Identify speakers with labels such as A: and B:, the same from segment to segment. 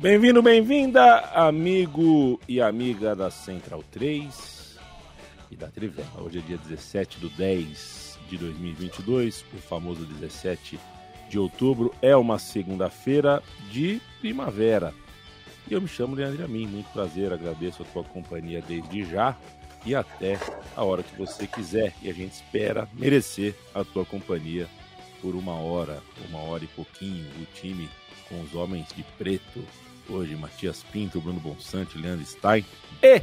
A: Bem-vindo, bem-vinda, amigo e amiga da Central 3 e da Trivela. Hoje é dia 17 do 10 de 2022, o famoso 17 de outubro. É uma segunda-feira de primavera. E eu me chamo Leandro Amin, muito prazer, agradeço a tua companhia desde já e até a hora que você quiser. E a gente espera merecer a tua companhia por uma hora, uma hora e pouquinho. O time com os homens de preto hoje Matias Pinto, Bruno Bonsante, Leandro Stein e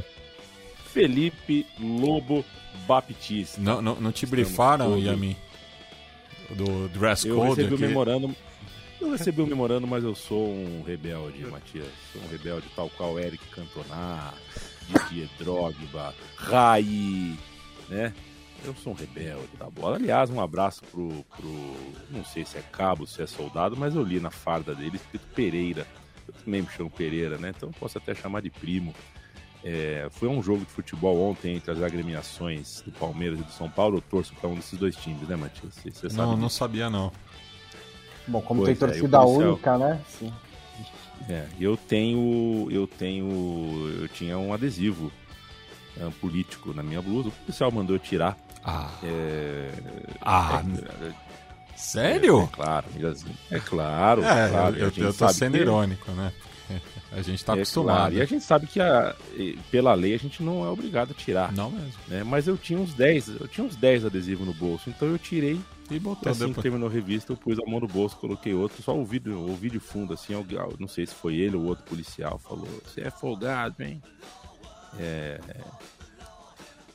A: Felipe Lobo Baptista.
B: Não, não, não te brifaram, todos... Yami? Do dress
A: eu
B: code?
A: Recebi aqui. o memorando, eu recebi o memorando, mas eu sou um rebelde, Matias. Sou um rebelde tal qual Eric Cantona, Didier Drogba, Rai, né? Eu sou um rebelde da bola. Aliás, um abraço pro, pro. Não sei se é cabo, se é soldado, mas eu li na farda dele escrito Pereira eu também me chamo Pereira, né? Então posso até chamar de primo. É, foi um jogo de futebol ontem entre as agremiações do Palmeiras e do São Paulo. Eu torço para um desses dois times, né, Matias? Você,
B: você não, não disso? sabia, não.
C: Bom, como pois tem é, torcida é, única, né? Sim.
A: É, eu tenho. Eu tenho. Eu tinha um adesivo um, político na minha blusa. O policial mandou eu tirar.
B: Ah.
A: É,
B: ah. É, Sério?
A: É, é claro, é claro.
B: É,
A: claro,
B: eu, eu tô sendo que... irônico, né? A gente tá é, acostumado. Claro.
A: E a gente sabe que a, pela lei a gente não é obrigado a tirar.
B: Não mesmo.
A: Né? Mas eu tinha uns 10, eu tinha uns 10 adesivos no bolso, então eu tirei
B: e botou
A: assim
B: depois.
A: que terminou a revista, eu pus a mão no bolso, coloquei outro, só ouvi, ouvi de fundo, assim, alguém, não sei se foi ele ou outro policial, falou, você é folgado, hein? É,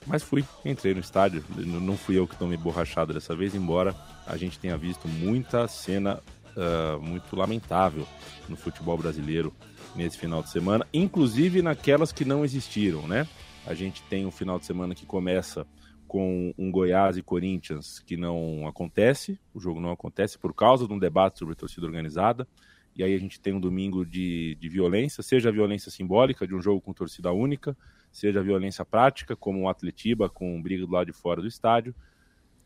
A: mas fui, entrei no estádio. Não fui eu que tomei borrachada dessa vez, embora a gente tenha visto muita cena uh, muito lamentável no futebol brasileiro nesse final de semana, inclusive naquelas que não existiram, né? A gente tem um final de semana que começa com um Goiás e Corinthians que não acontece, o jogo não acontece por causa de um debate sobre torcida organizada. E aí a gente tem um domingo de, de violência, seja a violência simbólica de um jogo com torcida única, seja violência prática, como o Atletiba com briga do lado de fora do estádio,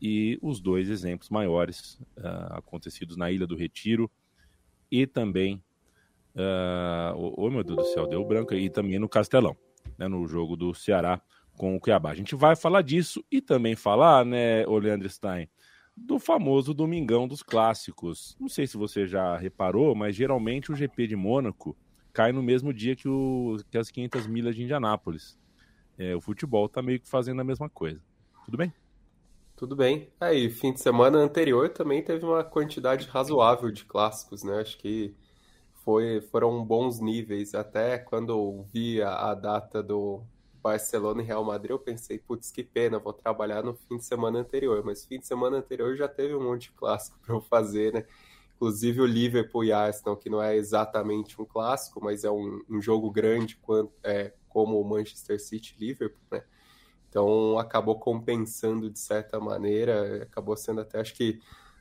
A: e os dois exemplos maiores uh, acontecidos na Ilha do Retiro e também, uh, oh, meu Deus do céu, deu branco, e também no Castelão, né, no jogo do Ceará com o Cuiabá. A gente vai falar disso e também falar, né, o Leandro Stein, do famoso Domingão dos Clássicos. Não sei se você já reparou, mas geralmente o GP de Mônaco cai no mesmo dia que, o, que as 500 milhas de Indianápolis. É, o futebol tá meio que fazendo a mesma coisa. Tudo bem?
D: Tudo bem. Aí, fim de semana anterior também teve uma quantidade razoável de clássicos, né? Acho que foi, foram bons níveis. Até quando vi a, a data do Barcelona e Real Madrid, eu pensei, putz, que pena, vou trabalhar no fim de semana anterior. Mas fim de semana anterior já teve um monte de clássico para eu fazer, né? Inclusive o Liverpool e Arsenal, que não é exatamente um clássico, mas é um, um jogo grande quanto, é, como o Manchester City e Liverpool, né? Então acabou compensando de certa maneira, acabou sendo até acho que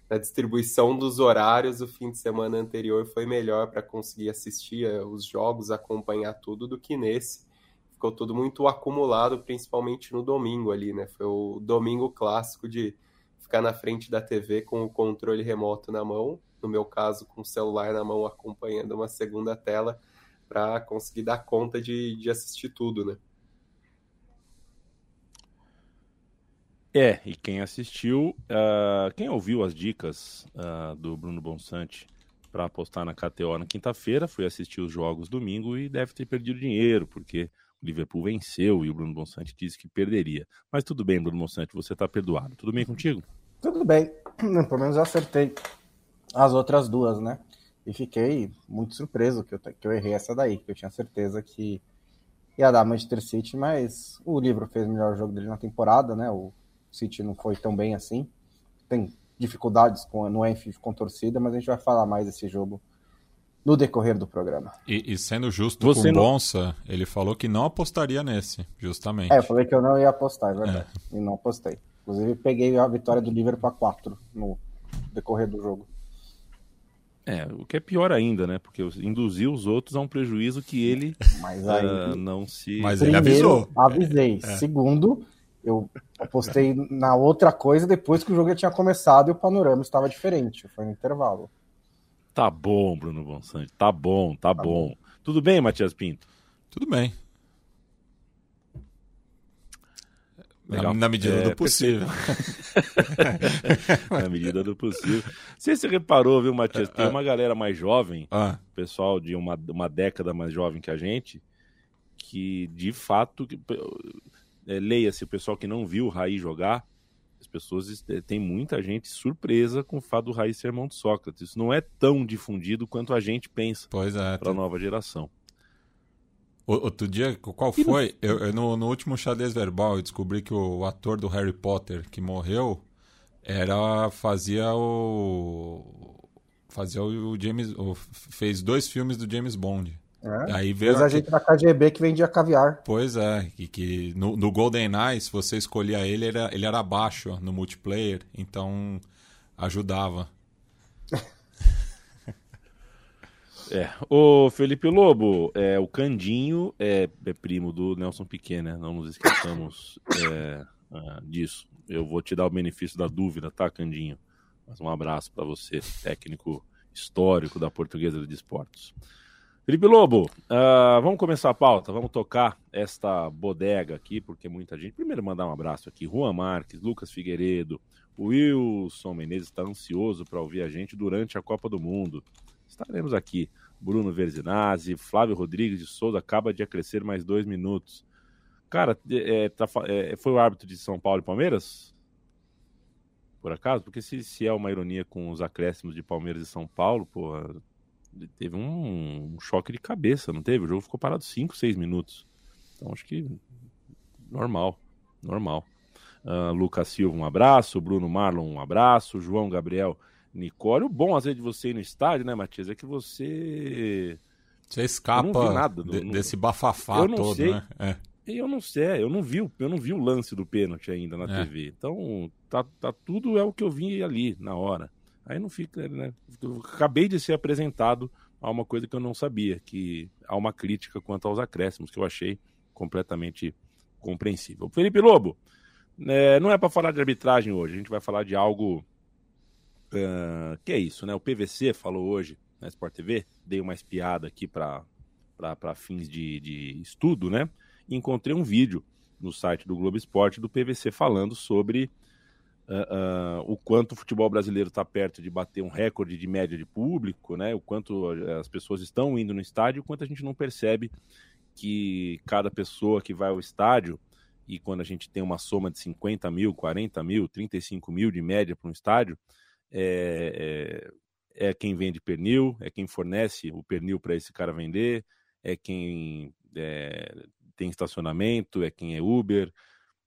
D: na distribuição dos horários o fim de semana anterior foi melhor para conseguir assistir eh, os jogos, acompanhar tudo do que nesse. Ficou tudo muito acumulado, principalmente no domingo ali, né? Foi o domingo clássico de ficar na frente da TV com o controle remoto na mão no meu caso, com o celular na mão, acompanhando uma segunda tela, para conseguir dar conta de, de assistir tudo, né?
A: É, e quem assistiu, uh, quem ouviu as dicas uh, do Bruno Bonsante para apostar na KTO na quinta-feira, foi assistir os jogos domingo e deve ter perdido dinheiro, porque o Liverpool venceu e o Bruno Bonsante disse que perderia. Mas tudo bem, Bruno Bonsante, você está perdoado. Tudo bem contigo?
C: Tudo bem, pelo menos eu acertei as outras duas, né? E fiquei muito surpreso que eu, que eu errei essa daí, que eu tinha certeza que ia dar Manchester City, mas o livro fez o melhor jogo dele na temporada, né? O City não foi tão bem assim. Tem dificuldades com, no Enfield com torcida, mas a gente vai falar mais desse jogo no decorrer do programa.
B: E, e sendo justo Você com o não... Bonsa, ele falou que não apostaria nesse, justamente.
C: É, eu falei que eu não ia apostar, é verdade. É. E não apostei. Inclusive, peguei a vitória do Liverpool a 4 no decorrer do jogo.
A: É, o que é pior ainda, né? Porque induziu os outros a um prejuízo que ele
C: Mas aí,
A: uh, não se.
B: Mas ele avisou.
C: Avisei. É. Segundo, eu apostei na outra coisa depois que o jogo já tinha começado e o panorama estava diferente. Foi no intervalo.
A: Tá bom, Bruno Bonsante. Tá bom, tá, tá bom. bom. Tudo bem, Matias Pinto?
B: Tudo bem. Na, na, medida é, do possível.
A: na medida do possível. Você se reparou, viu, Matias? Tem ah. uma galera mais jovem,
B: ah.
A: pessoal de uma, uma década mais jovem que a gente, que de fato, é, leia-se o pessoal que não viu o Raí jogar, as pessoas é, tem muita gente surpresa com o fato do Raí ser irmão de Sócrates. Isso não é tão difundido quanto a gente pensa
B: é,
A: para a nova geração.
B: Outro dia, qual foi? Eu, eu, no, no, último xadrez verbal, eu descobri que o, o, ator do Harry Potter que morreu era fazia o fazia o James o, fez dois filmes do James Bond.
C: É, Aí veio a gente da KGB que vendia caviar.
B: Pois é, e que no, no GoldenEye, se você escolhia ele, ele era, ele era baixo no multiplayer, então ajudava.
A: É. O Felipe Lobo, é, o Candinho é, é, primo do Nelson Piquet, né? Não nos esqueçamos é, uh, disso. Eu vou te dar o benefício da dúvida, tá, Candinho? Mas um abraço para você, técnico histórico da Portuguesa de Esportes. Felipe Lobo, uh, vamos começar a pauta, vamos tocar esta bodega aqui, porque muita gente. Primeiro, mandar um abraço aqui: Juan Marques, Lucas Figueiredo, Wilson Menezes está ansioso para ouvir a gente durante a Copa do Mundo. Estaremos aqui. Bruno Verzinazzi, Flávio Rodrigues de Souza acaba de acrescer mais dois minutos. Cara, é, tá, é, foi o árbitro de São Paulo e Palmeiras? Por acaso? Porque se, se é uma ironia com os acréscimos de Palmeiras e São Paulo, porra, teve um, um choque de cabeça, não teve? O jogo ficou parado 5, 6 minutos. Então acho que normal, normal. Uh, Lucas Silva, um abraço. Bruno Marlon, um abraço. João Gabriel Nicole. O bom, às vezes, de você ir no estádio, né, Matias, é que você.
B: Você escapa nada de, no... desse bafafá todo, sei. né? É.
A: Eu não sei, eu não vi, eu não vi o lance do pênalti ainda na é. TV. Então, tá, tá, tudo é o que eu vi ali na hora. Aí não fica, né? Eu acabei de ser apresentado a uma coisa que eu não sabia, que há uma crítica quanto aos acréscimos, que eu achei completamente compreensível. Felipe Lobo, é, não é para falar de arbitragem hoje, a gente vai falar de algo Uh, que é isso, né? O PVC falou hoje na Sport TV, dei uma espiada aqui para fins de, de estudo, né? E encontrei um vídeo no site do Globo Esporte do PVC falando sobre uh, uh, o quanto o futebol brasileiro está perto de bater um recorde de média de público, né? O quanto as pessoas estão indo no estádio, o quanto a gente não percebe que cada pessoa que vai ao estádio e quando a gente tem uma soma de 50 mil, 40 mil, 35 mil de média para um estádio, é, é, é quem vende pernil, é quem fornece o pernil para esse cara vender, é quem é, tem estacionamento, é quem é Uber,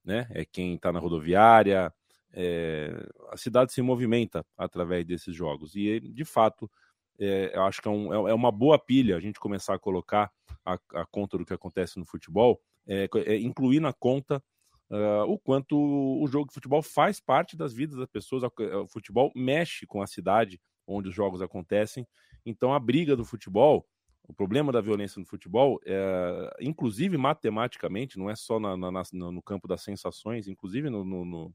A: né? é quem está na rodoviária. É, a cidade se movimenta através desses jogos. E, de fato, é, eu acho que é, um, é, uma boa pilha a gente começar a colocar a, a conta do que acontece no futebol, é, é incluir na conta uh, o quanto o jogo de futebol faz parte das vidas das pessoas. O futebol mexe com a cidade onde os jogos acontecem. Então, a briga do futebol, o problema da violência no futebol, é, inclusive matematicamente, não é só na, na, no campo das sensações, inclusive no, no,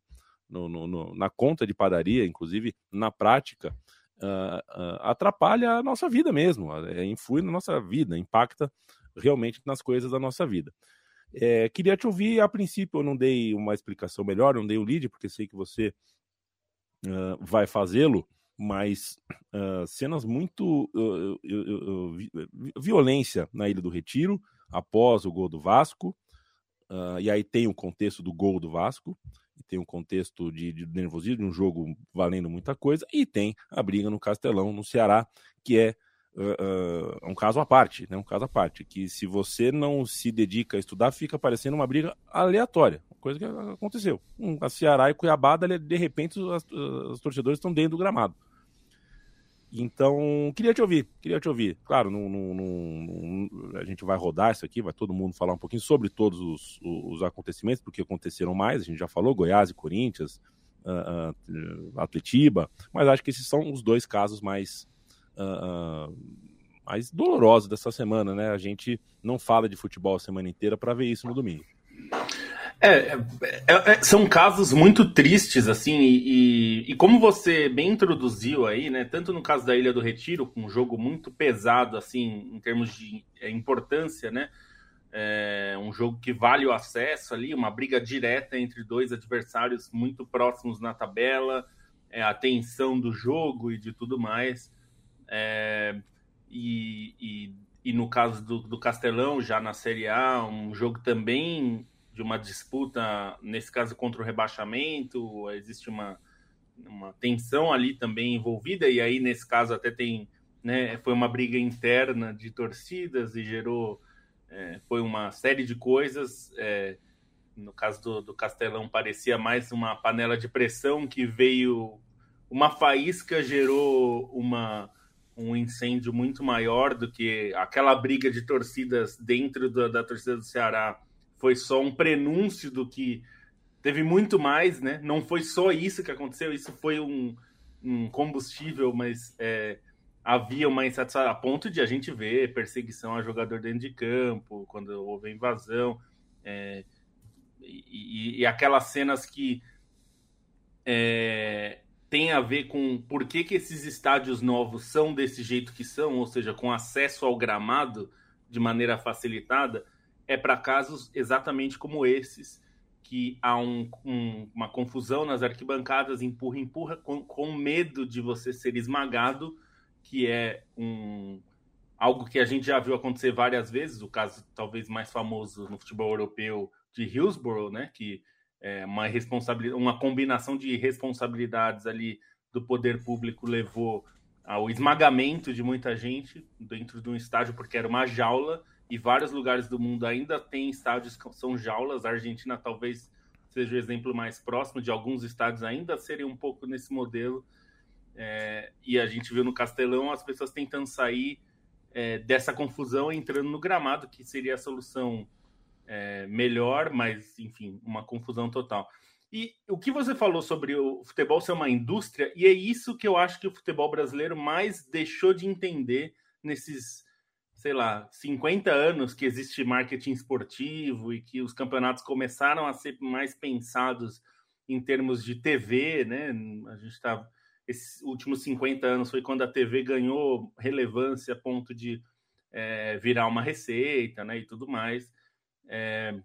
A: no, na conta de padaria, inclusive na prática, uh, uh, atrapalha a nossa vida mesmo, é, influi na nossa vida, impacta realmente nas coisas da nossa vida. É, queria te ouvir, a princípio eu não dei uma explicação melhor, não dei o lead, porque sei que você uh, vai fazê-lo, mas uh, cenas muito uh, violência na Ilha do Retiro, após o gol do Vasco, e aí tem o contexto do gol do Vasco, e tem o contexto de, de nervosismo, de um jogo valendo muita coisa, e tem a briga no Castelão, no Ceará, que é uh, uh, um caso à parte, né? Um caso à parte, que se você não se dedica a estudar, fica parecendo uma briga aleatória, coisa que aconteceu. Um, a Ceará e Cuiabá, de repente, os, os torcedores estão dentro do gramado. Então, queria te ouvir, queria te ouvir. Claro, não, não, não, a gente vai rodar isso aqui, vai todo mundo falar um pouquinho sobre todos os, os acontecimentos, porque aconteceram mais, a gente já falou, Goiás e Corinthians, uh, uh, Atletiba, mas acho que esses são os dois casos mais, uh, mais dolorosos dessa semana, né? A gente não fala de futebol a semana inteira para ver isso no domingo.
E: É, é, é, são casos muito tristes, assim, e, e, como você bem introduziu aí, né, tanto no caso da Ilha do Retiro, com um jogo muito pesado, assim, em termos de é, importância, né, é um jogo que vale o acesso ali, uma briga direta entre dois adversários muito próximos na tabela, é, a tensão do jogo e de tudo mais, é, e, e, e, no caso do, do Castelão, já na Série A, um jogo também de uma disputa, nesse caso contra o rebaixamento, existe uma, uma tensão ali também envolvida, e aí nesse caso até tem, né, foi uma briga interna de torcidas e gerou, é, foi uma série de coisas, é, no caso do, do Castelão parecia mais uma panela de pressão que veio, uma faísca gerou uma um incêndio muito maior do que aquela briga de torcidas dentro da, da torcida do Ceará foi só um prenúncio do que teve muito mais, né? Não foi só isso que aconteceu, isso foi um, um combustível, mas é, havia uma insatisfação a ponto de a gente ver perseguição a jogador dentro de campo, quando houve invasão, é, e, e, aquelas cenas que é, tem a ver com por que, que esses estádios novos são desse jeito que são, ou seja, com acesso ao gramado de maneira facilitada é para casos exatamente como esses, que há um, um, uma confusão nas arquibancadas, empurra, empurra, com, com medo de você ser esmagado, que é um, algo que a gente já viu acontecer várias vezes, o caso talvez mais famoso no futebol europeu de Hillsborough, né, que é uma responsabilidade, uma combinação de responsabilidades ali do poder público levou ao esmagamento de muita gente dentro de um estádio porque era uma jaula e vários lugares do mundo ainda tem estádios que são jaulas. A Argentina talvez seja o exemplo mais próximo de alguns estádios ainda serem um pouco nesse modelo. É, e a gente viu no Castelão as pessoas tentando sair é, dessa confusão entrando no gramado, que seria a solução é, melhor, mas enfim, uma confusão total. E o que você falou sobre o futebol ser uma indústria, e é isso que eu acho que o futebol brasileiro mais deixou de entender nesses sei lá, 50 anos que existe marketing esportivo e que os campeonatos começaram a ser mais pensados em termos de TV, né? A gente está esses últimos 50 anos foi quando a TV ganhou relevância a ponto de é, virar uma receita, né? E tudo mais. É,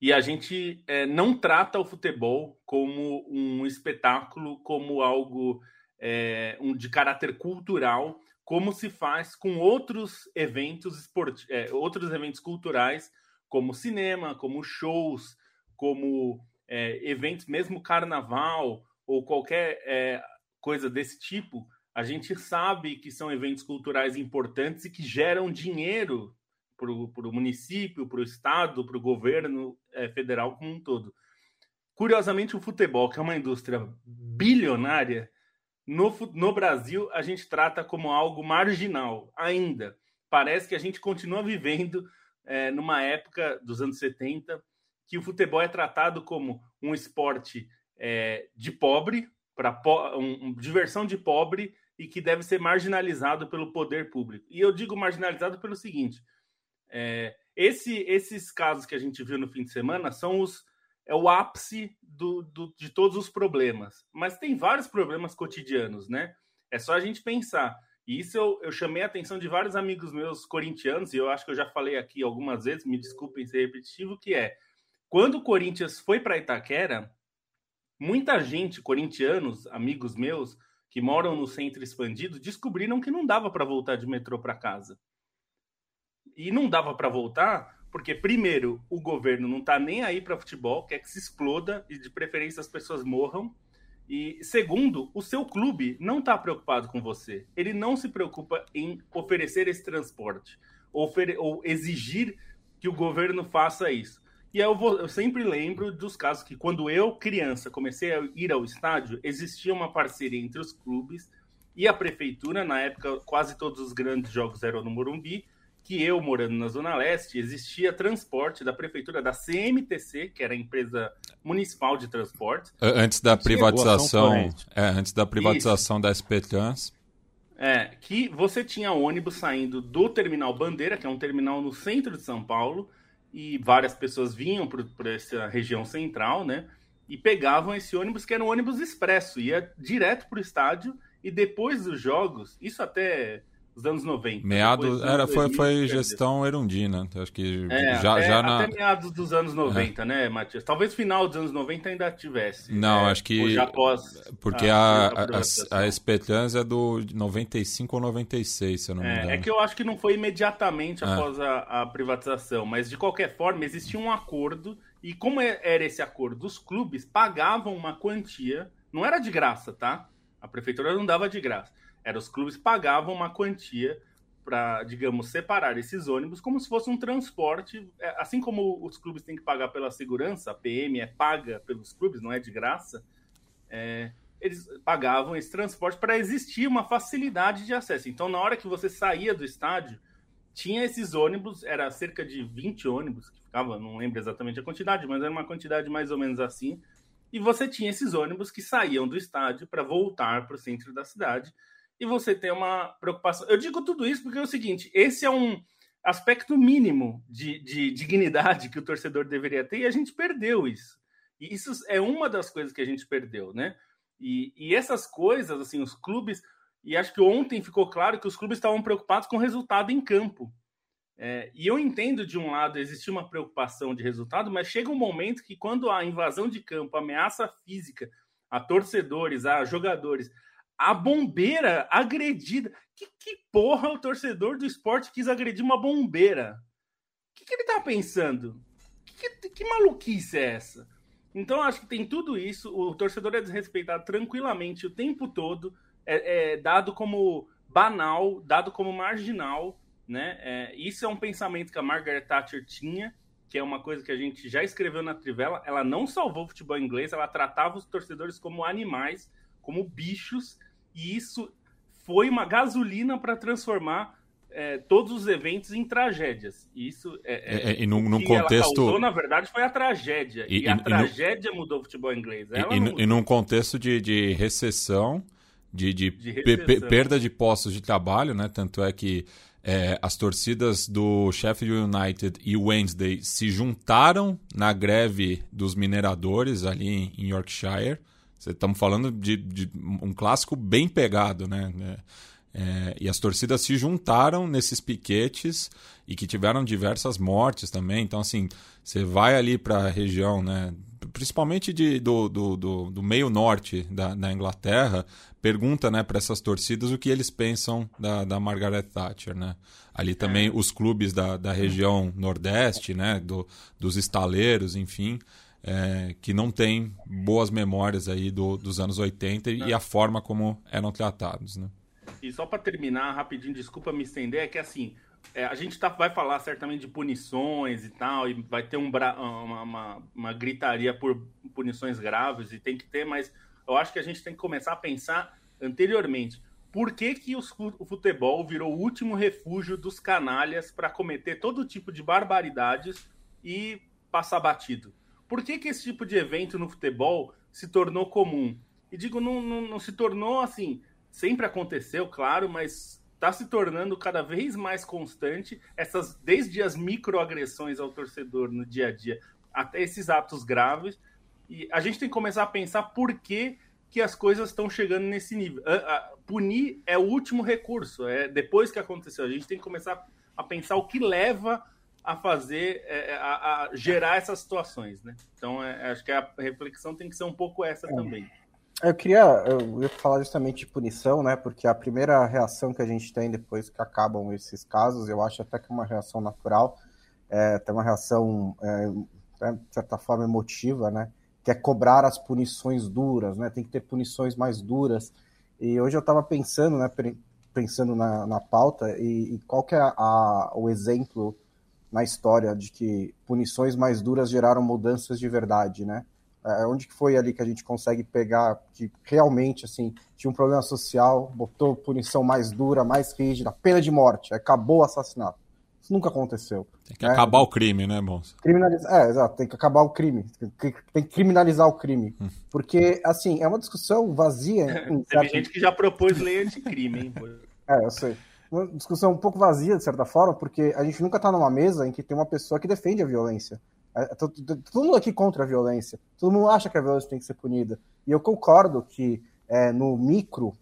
E: e a gente é, não trata o futebol como um espetáculo, como algo é, um, de caráter cultural como se faz com outros eventos esport... É, outros eventos culturais, como cinema, como shows, como é, eventos, mesmo carnaval ou qualquer é, coisa desse tipo, a gente sabe que são eventos culturais importantes e que geram dinheiro para o município, para o estado, para o governo é, federal como um todo. Curiosamente, o futebol, que é uma indústria bilionária, no, no Brasil, a gente trata como algo marginal ainda. Parece que a gente continua vivendo é, numa época dos anos 70 que o futebol é tratado como um esporte é, de pobre, para po um, um, diversão de pobre e que deve ser marginalizado pelo poder público. E eu digo marginalizado pelo seguinte: é, esse, esses casos que a gente viu no fim de semana são os é o ápice do, do, de todos os problemas. Mas tem vários problemas cotidianos, né? É só a gente pensar. E isso eu, eu chamei a atenção de vários amigos meus corintianos, e eu acho que eu já falei aqui algumas vezes, me desculpem ser repetitivo, que é quando o Corinthians foi para Itaquera, muita gente, corintianos, amigos meus, que moram no centro expandido, descobriram que não dava para voltar de metrô para casa. E não dava para voltar porque, primeiro, o governo não está nem aí para futebol, quer que se exploda e, de preferência, as pessoas morram. E segundo, o seu clube não está preocupado com você. Ele não se preocupa em oferecer esse transporte ofere ou exigir que o governo faça isso. E eu, vou, eu, sempre lembro dos casos que, quando eu, criança, comecei a ir ao estádio, existia uma parceria entre os clubes e a prefeitura. Na época, quase todos os grandes jogos eram no Morumbi. Que eu, morando na Zona Leste, existia transporte da prefeitura, da CMTC, que era a empresa municipal de transporte.
B: Antes da privatização, é, antes da privatização Isso. da SP Trans.
E: É, que você tinha ônibus saindo do Terminal Bandeira, que é um terminal no centro de São Paulo, e várias pessoas vinham para essa região central, né? E pegavam esse ônibus, que era um ônibus expresso, ia direto para o estádio, e depois dos jogos, isso até os anos 90.
B: Meados, era, foi, foi gestão erundina. Acho que
E: é, já, até, já na... até meados dos anos 90, é. né, Matias? Talvez final dos anos 90 ainda tivesse.
B: Não, é, acho que. Após porque a, a, a, a Espetrans é do 95 ou 96, se eu não me
E: é,
B: engano.
E: É, que eu acho que não foi imediatamente é. após a, a privatização, mas de qualquer forma existia um acordo. E como é, era esse acordo? Os clubes pagavam uma quantia, não era de graça, tá? A prefeitura não dava de graça era os clubes pagavam uma quantia para, digamos, separar esses ônibus como se fosse um transporte, é, assim como os clubes têm que pagar pela segurança, a PM é paga pelos clubes, não é de graça. É, eles pagavam esse transporte para existir uma facilidade de acesso. Então, na hora que você saía do estádio, tinha esses ônibus, era cerca de 20 ônibus que ficavam, não lembro exatamente a quantidade, mas era uma quantidade mais ou menos assim. E você tinha esses ônibus que saíam do estádio para voltar para o centro da cidade e você tem uma preocupação. Eu digo tudo isso porque é o seguinte: esse é um aspecto mínimo de, de dignidade que o torcedor deveria ter e a gente perdeu isso. E isso é uma das coisas que a gente perdeu, né? E, e essas coisas, assim, os clubes. E acho que ontem ficou claro que os clubes estavam preocupados com o resultado em campo. É, e eu entendo, de um lado, existir uma preocupação de resultado, mas chega um momento que, quando a invasão de campo, ameaça física a torcedores, a jogadores, a bombeira agredida. Que, que porra o torcedor do esporte quis agredir uma bombeira? O que, que ele tá pensando? Que, que, que maluquice é essa? Então, acho que tem tudo isso. O torcedor é desrespeitado tranquilamente o tempo todo, é, é dado como banal, dado como marginal. Né? É, isso é um pensamento que a Margaret Thatcher tinha, que é uma coisa que a gente já escreveu na Trivela. Ela não salvou o futebol inglês, ela tratava os torcedores como animais, como bichos, e isso foi uma gasolina para transformar é, todos os eventos em tragédias. Isso é,
B: é, é e num, num contexto.
E: Causou, na verdade, foi a tragédia. E, e a e, tragédia mudou o futebol inglês.
B: Ela e, e num contexto de, de recessão, de, de, de recessão. perda de postos de trabalho, né? Tanto é que é, as torcidas do Sheffield United e Wednesday se juntaram na greve dos mineradores ali em Yorkshire. Estamos falando de, de, um clássico bem pegado, né? É, é, e as torcidas se juntaram nesses piquetes e que tiveram diversas mortes também. Então, assim, você vai ali para a região, né? principalmente de, do, do, do, do, meio norte da, da Inglaterra, pergunta né, para essas torcidas o que eles pensam da, da Margaret Thatcher. Né? Ali também é. os clubes da, da região nordeste, né, do, dos estaleiros, enfim é, que não tem boas memórias aí do, dos anos 80 e a forma como eram tratados, né?
E: E só para terminar rapidinho, desculpa me estender, é que assim, é, a gente tá, vai falar certamente de punições e tal, e vai ter um, uma, uma, uma, gritaria por punições graves, e tem que ter, mas eu acho que a gente tem que começar a pensar anteriormente. Por que, que os, o futebol virou o último refúgio dos canalhas para cometer todo tipo de barbaridades e passar batido? Por que, que esse tipo de evento no futebol se tornou comum? E digo, não, não, não se tornou assim, sempre aconteceu, claro, mas está se tornando cada vez mais constante essas desde as microagressões ao torcedor no dia a dia até esses atos graves. E a gente tem que começar a pensar por que, que as coisas estão chegando nesse nível. A, a, punir é o último recurso é depois que aconteceu. A gente tem que começar a pensar o que leva a fazer, é, é, a, a, gerar essas situações, né? Então, é, acho que a reflexão tem que ser um pouco essa é. também.
C: Eu queria, eu ia falar justamente de punição, né? Porque a primeira reação que a gente tem depois que acabam esses casos, eu acho até que é uma reação natural, é até uma reação, é, de certa forma, emotiva, né? que é cobrar as punições duras, né? Tem que ter punições mais duras. E hoje eu estava pensando, né? Pensando na, na pauta e, e qual que é a, o exemplo na história de que punições mais duras geraram mudanças de verdade, né? É, onde que foi ali que a gente consegue pegar que realmente assim tinha um problema social, botou punição mais dura, mais rígida, pena de morte, acabou o assassinato. Isso nunca aconteceu.
B: Tem que né? acabar o crime, né, moço?
C: Criminalizar, é, exato, tem que acabar o crime, tem que, criminalizar o crime, hum. porque assim é uma discussão vazia.
E: Tem gente que já propôs lei anticrime, hein?
C: é, eu sei uma discussão um pouco vazia, de certa forma, porque a gente nunca está numa mesa em que tem uma pessoa que defende a violência. É, é todo, mundo aqui contra a violência. Todo mundo acha que a violência tem que ser punida. E eu concordo que é, no micro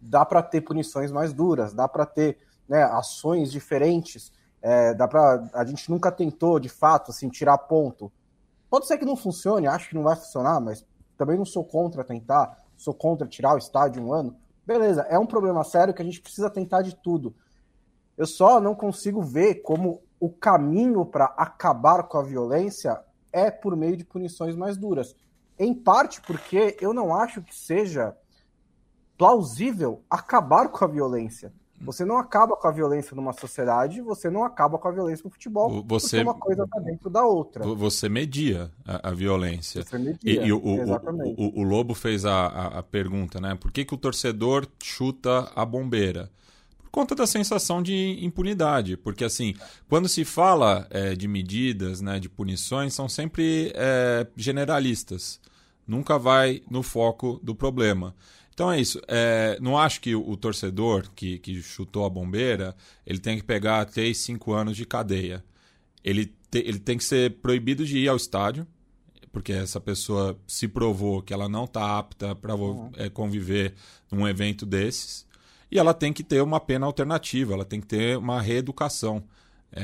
C: dá para ter punições mais duras, dá para ter né, ações diferentes. É, dá para a gente nunca tentou de fato assim tirar ponto. Pode ser que não funcione, acho que não vai funcionar, mas também não sou contra tentar, sou contra tirar o estádio um ano. Beleza, é um problema sério que a gente precisa tentar de tudo. Eu só não consigo ver como o caminho para acabar com a violência é por meio de punições mais duras. Em parte porque eu não acho que seja plausível acabar com a violência. Você não acaba com a violência numa sociedade, você não acaba com a violência no futebol,
B: você,
C: uma coisa está dentro da outra.
B: Você media a, a violência.
C: Você media,
B: e, e o, o, o, o, Lobo fez a, a, a, pergunta, né? Por que, que o torcedor chuta a bombeira? conta da sensação de impunidade, porque assim, quando se fala é, de medidas, né, de punições, são sempre é, generalistas, nunca vai no foco do problema. Então é isso. É, não acho que o, torcedor que, que, chutou a bombeira ele tem que pegar 3, 5 anos de cadeia. Ele, te, ele tem que ser proibido de ir ao estádio, porque essa pessoa se provou que ela não está apta para uhum. é, conviver num evento desses e ela tem que ter uma pena alternativa, ela tem que ter uma reeducação. É,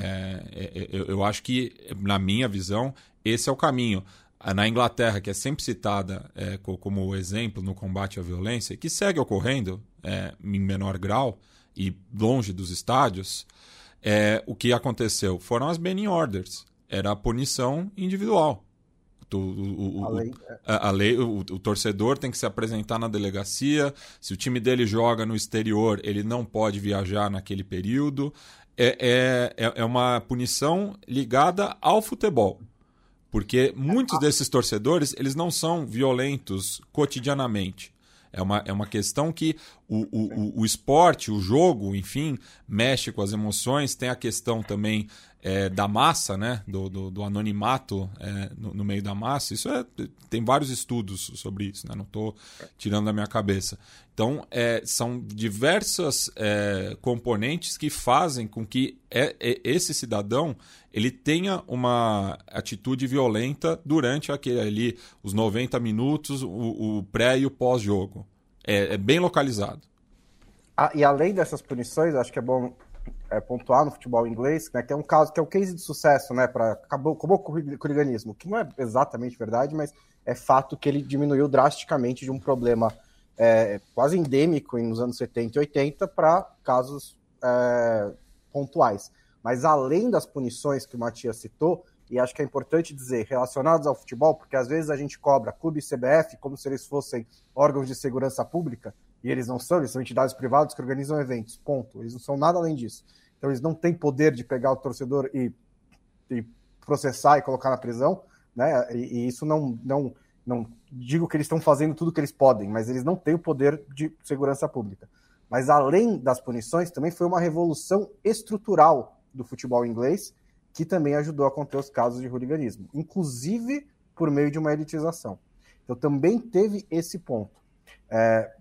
B: é, é eu, eu, acho que, na minha visão, esse é o caminho. Na Inglaterra, que é sempre citada é, como exemplo no combate à violência, que segue ocorrendo é, em menor grau e longe dos estádios, é, o que aconteceu foram as banning orders. Era a punição individual. O, o, a lei, é. a, a lei o, o, torcedor tem que se apresentar na delegacia. Se o time dele joga no exterior, ele não pode viajar naquele período. É, é, é, é uma punição ligada ao futebol. Porque muitos desses torcedores eles não são violentos cotidianamente. É uma, é uma questão que o, o, o, esporte, o jogo, enfim, mexe com as emoções. Tem a questão também é, da massa, né? do, do, do anonimato é, no, no, meio da massa. Isso é, tem vários estudos sobre isso, né? não estou tirando da minha cabeça. Então, é, são diversas é, componentes que fazem com que é, é, esse cidadão ele tenha uma atitude violenta durante aquele ali, os 90 minutos, o, o pré e o pós-jogo. É, bem localizado.
C: Ah, e além dessas punições, acho que é bom é, pontuar no futebol inglês, né, que é um caso que é o um case de sucesso, né, para acabou, acabou com o hooliganismo, que não é exatamente verdade, mas é fato que ele diminuiu drasticamente de um problema é, quase endêmico nos anos 70 e 80 para casos é, pontuais. Mas além das punições que o Matias citou, e acho que é importante dizer, relacionados ao futebol, porque às vezes a gente cobra clube e CBF como se eles fossem órgãos de segurança pública, e eles não são, eles são entidades privadas que organizam eventos, ponto. Eles não são nada além disso. Então eles não têm poder de pegar o torcedor e, e processar e colocar na prisão, né? E, e, isso não, não, não digo que eles estão fazendo tudo que eles podem, mas eles não têm o poder de segurança pública. Mas além das punições, também foi uma revolução estrutural do futebol inglês que também ajudou a conter os casos de hooliganismo, inclusive por meio de uma elitização. Então também teve esse ponto. É,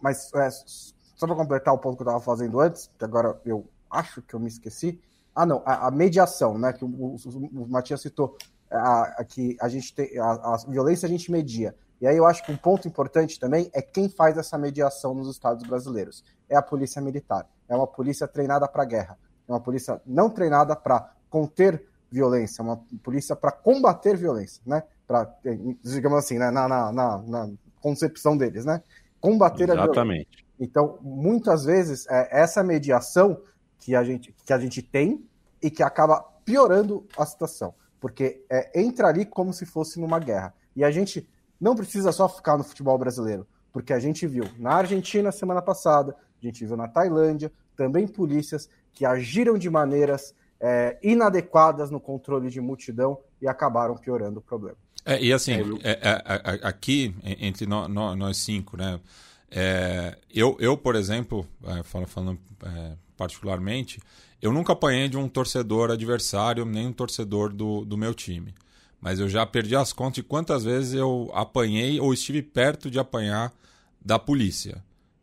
C: mas é, só para completar o ponto que eu estava fazendo antes, que agora eu acho que eu me esqueci. Ah, não, a, a mediação, né? Que o, o, o Matias citou, a, a, que a gente tem a, a, violência a gente media. E aí eu acho que um ponto importante também é quem faz essa mediação nos estados brasileiros. É a polícia militar. É uma polícia treinada para guerra. É uma polícia não treinada para conter violência, é uma polícia para combater violência, né? Para, digamos assim, né? na, na, na, na concepção deles, né? combater
A: Exatamente.
C: a violência. Então, muitas vezes, é essa mediação que a, gente, que a gente tem e que acaba piorando a situação. porque é, entra ali como se fosse numa guerra. E a gente não precisa só ficar no futebol brasileiro, porque a gente viu na Argentina semana passada, a gente viu na Tailândia, também polícias que agiram de maneiras é, inadequadas no controle de multidão e acabaram piorando o problema.
B: É, e assim, é, é, é, aqui, entre nós, nós cinco, né? Eu, eu, por exemplo, falando, falando particularmente, eu nunca apanhei de um torcedor adversário, nem um torcedor do, do meu time. Mas eu já perdi as contas de quantas vezes eu apanhei ou estive perto de apanhar da polícia.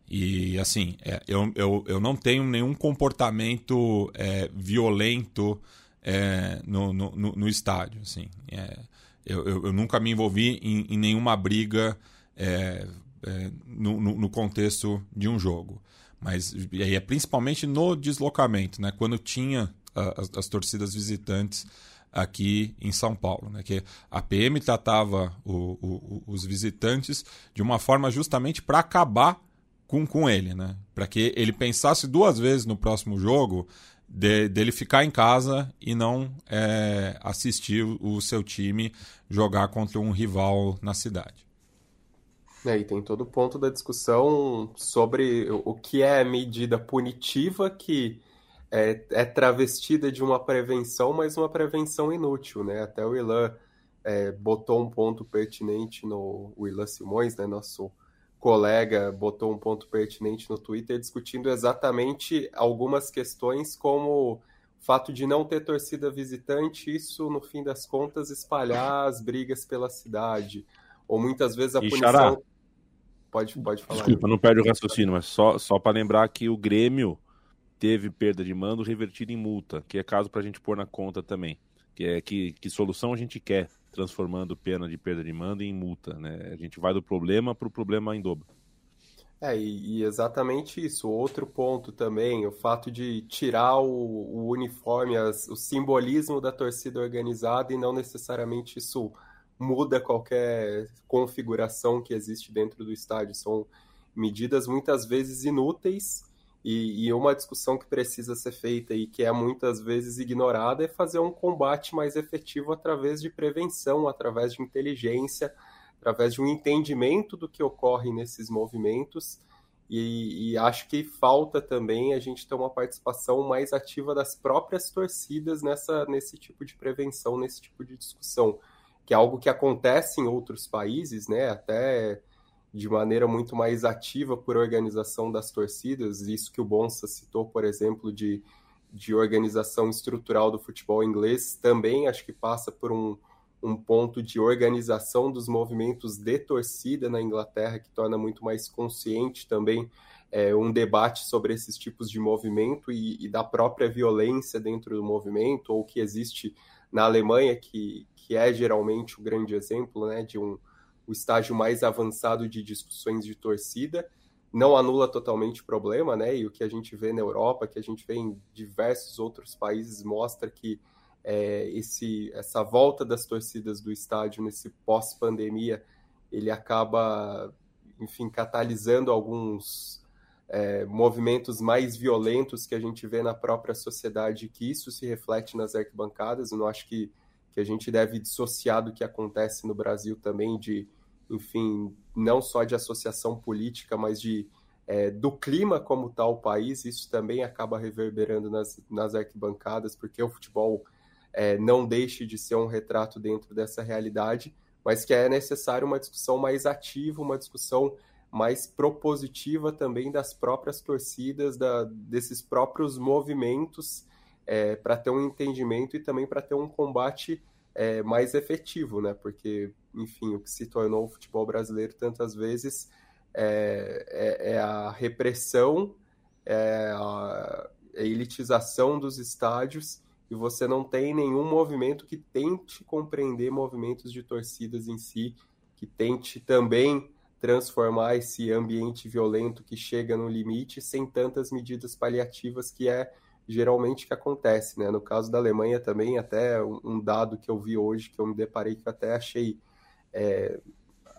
B: E assim, é, eu, eu, eu não tenho nenhum comportamento é, violento é, no, no, no, estádio. Assim. É, eu, eu, eu, nunca me envolvi em, em nenhuma briga é, é, no, no, contexto de um jogo. Mas e aí é principalmente no deslocamento, né? quando tinha as, as torcidas visitantes aqui em São Paulo, né? que a PM tratava o, o, os visitantes de uma forma justamente para acabar com, com ele, né? Para que ele pensasse duas vezes no próximo jogo de, dele ficar em casa e não é, assistir o seu time jogar contra um rival na cidade.
D: É, e tem todo o ponto da discussão sobre o que é medida punitiva que é, é, travestida de uma prevenção, mas uma prevenção inútil, né? Até o Ilan é, botou um ponto pertinente no o Ilan Simões, né, nosso colega botou um ponto pertinente no Twitter discutindo exatamente algumas questões como o fato de não ter torcida visitante, isso no fim das contas espalhar as brigas pela cidade, ou muitas vezes a
A: e
D: punição
A: Xará,
D: Pode, pode falar.
A: Desculpa, não perde o raciocínio, mas só, só para lembrar que o Grêmio teve perda de mando revertida em multa, que é caso para a gente pôr na conta também. Que é que, que solução a gente quer transformando pena de perda de mando em multa, né? A gente vai do problema para o problema em dobro.
D: É, e, e, exatamente isso. Outro ponto também, o fato de tirar o, o uniforme, as, o simbolismo da torcida organizada e não necessariamente isso muda qualquer configuração que existe dentro do estádio. São medidas muitas vezes inúteis e, e, uma discussão que precisa ser feita e que é muitas vezes ignorada é fazer um combate mais efetivo através de prevenção, através de inteligência, através de um entendimento do que ocorre nesses movimentos. E, e, acho que falta também a gente ter uma participação mais ativa das próprias torcidas nessa, nesse tipo de prevenção, nesse tipo de discussão, que é algo que acontece em outros países, né? Até de maneira muito mais ativa por organização das torcidas, isso que o Bonsa citou, por exemplo, de, de organização estrutural do futebol inglês, também acho que passa por um, um ponto de organização dos movimentos de torcida na Inglaterra, que torna muito mais consciente também é, um debate sobre esses tipos de movimento e, e, da própria violência dentro do movimento, ou que existe na Alemanha, que, que é geralmente o grande exemplo né, de um o estágio mais avançado de discussões de torcida. Não anula totalmente o problema, né? E o que a gente vê na Europa, que a gente vê em diversos outros países, mostra que é, esse, essa volta das torcidas do estádio nesse pós-pandemia, ele acaba, enfim, catalisando alguns é, movimentos mais violentos que a gente vê na própria sociedade, que isso se reflete nas arquibancadas. Eu não acho que que a gente deve dissociar do que acontece no Brasil também, de, enfim, não só de associação política, mas de é, do clima como tal o país, isso também acaba reverberando nas, nas arquibancadas, porque o futebol é, não deixe de ser um retrato dentro dessa realidade, mas que é necessário uma discussão mais ativa, uma discussão mais propositiva também das próprias torcidas, da, desses próprios movimentos é, para ter um entendimento e também para ter um combate é, mais efetivo, né? Porque, enfim, o que se tornou o futebol brasileiro tantas vezes é, é, é a repressão, é a, a elitização dos estádios e você não tem nenhum movimento que tente compreender movimentos de torcidas em si, que tente também transformar esse ambiente violento que chega no limite sem tantas medidas paliativas que é geralmente que acontece, né? No caso da Alemanha também, até um dado que eu vi hoje, que eu me deparei que até achei é,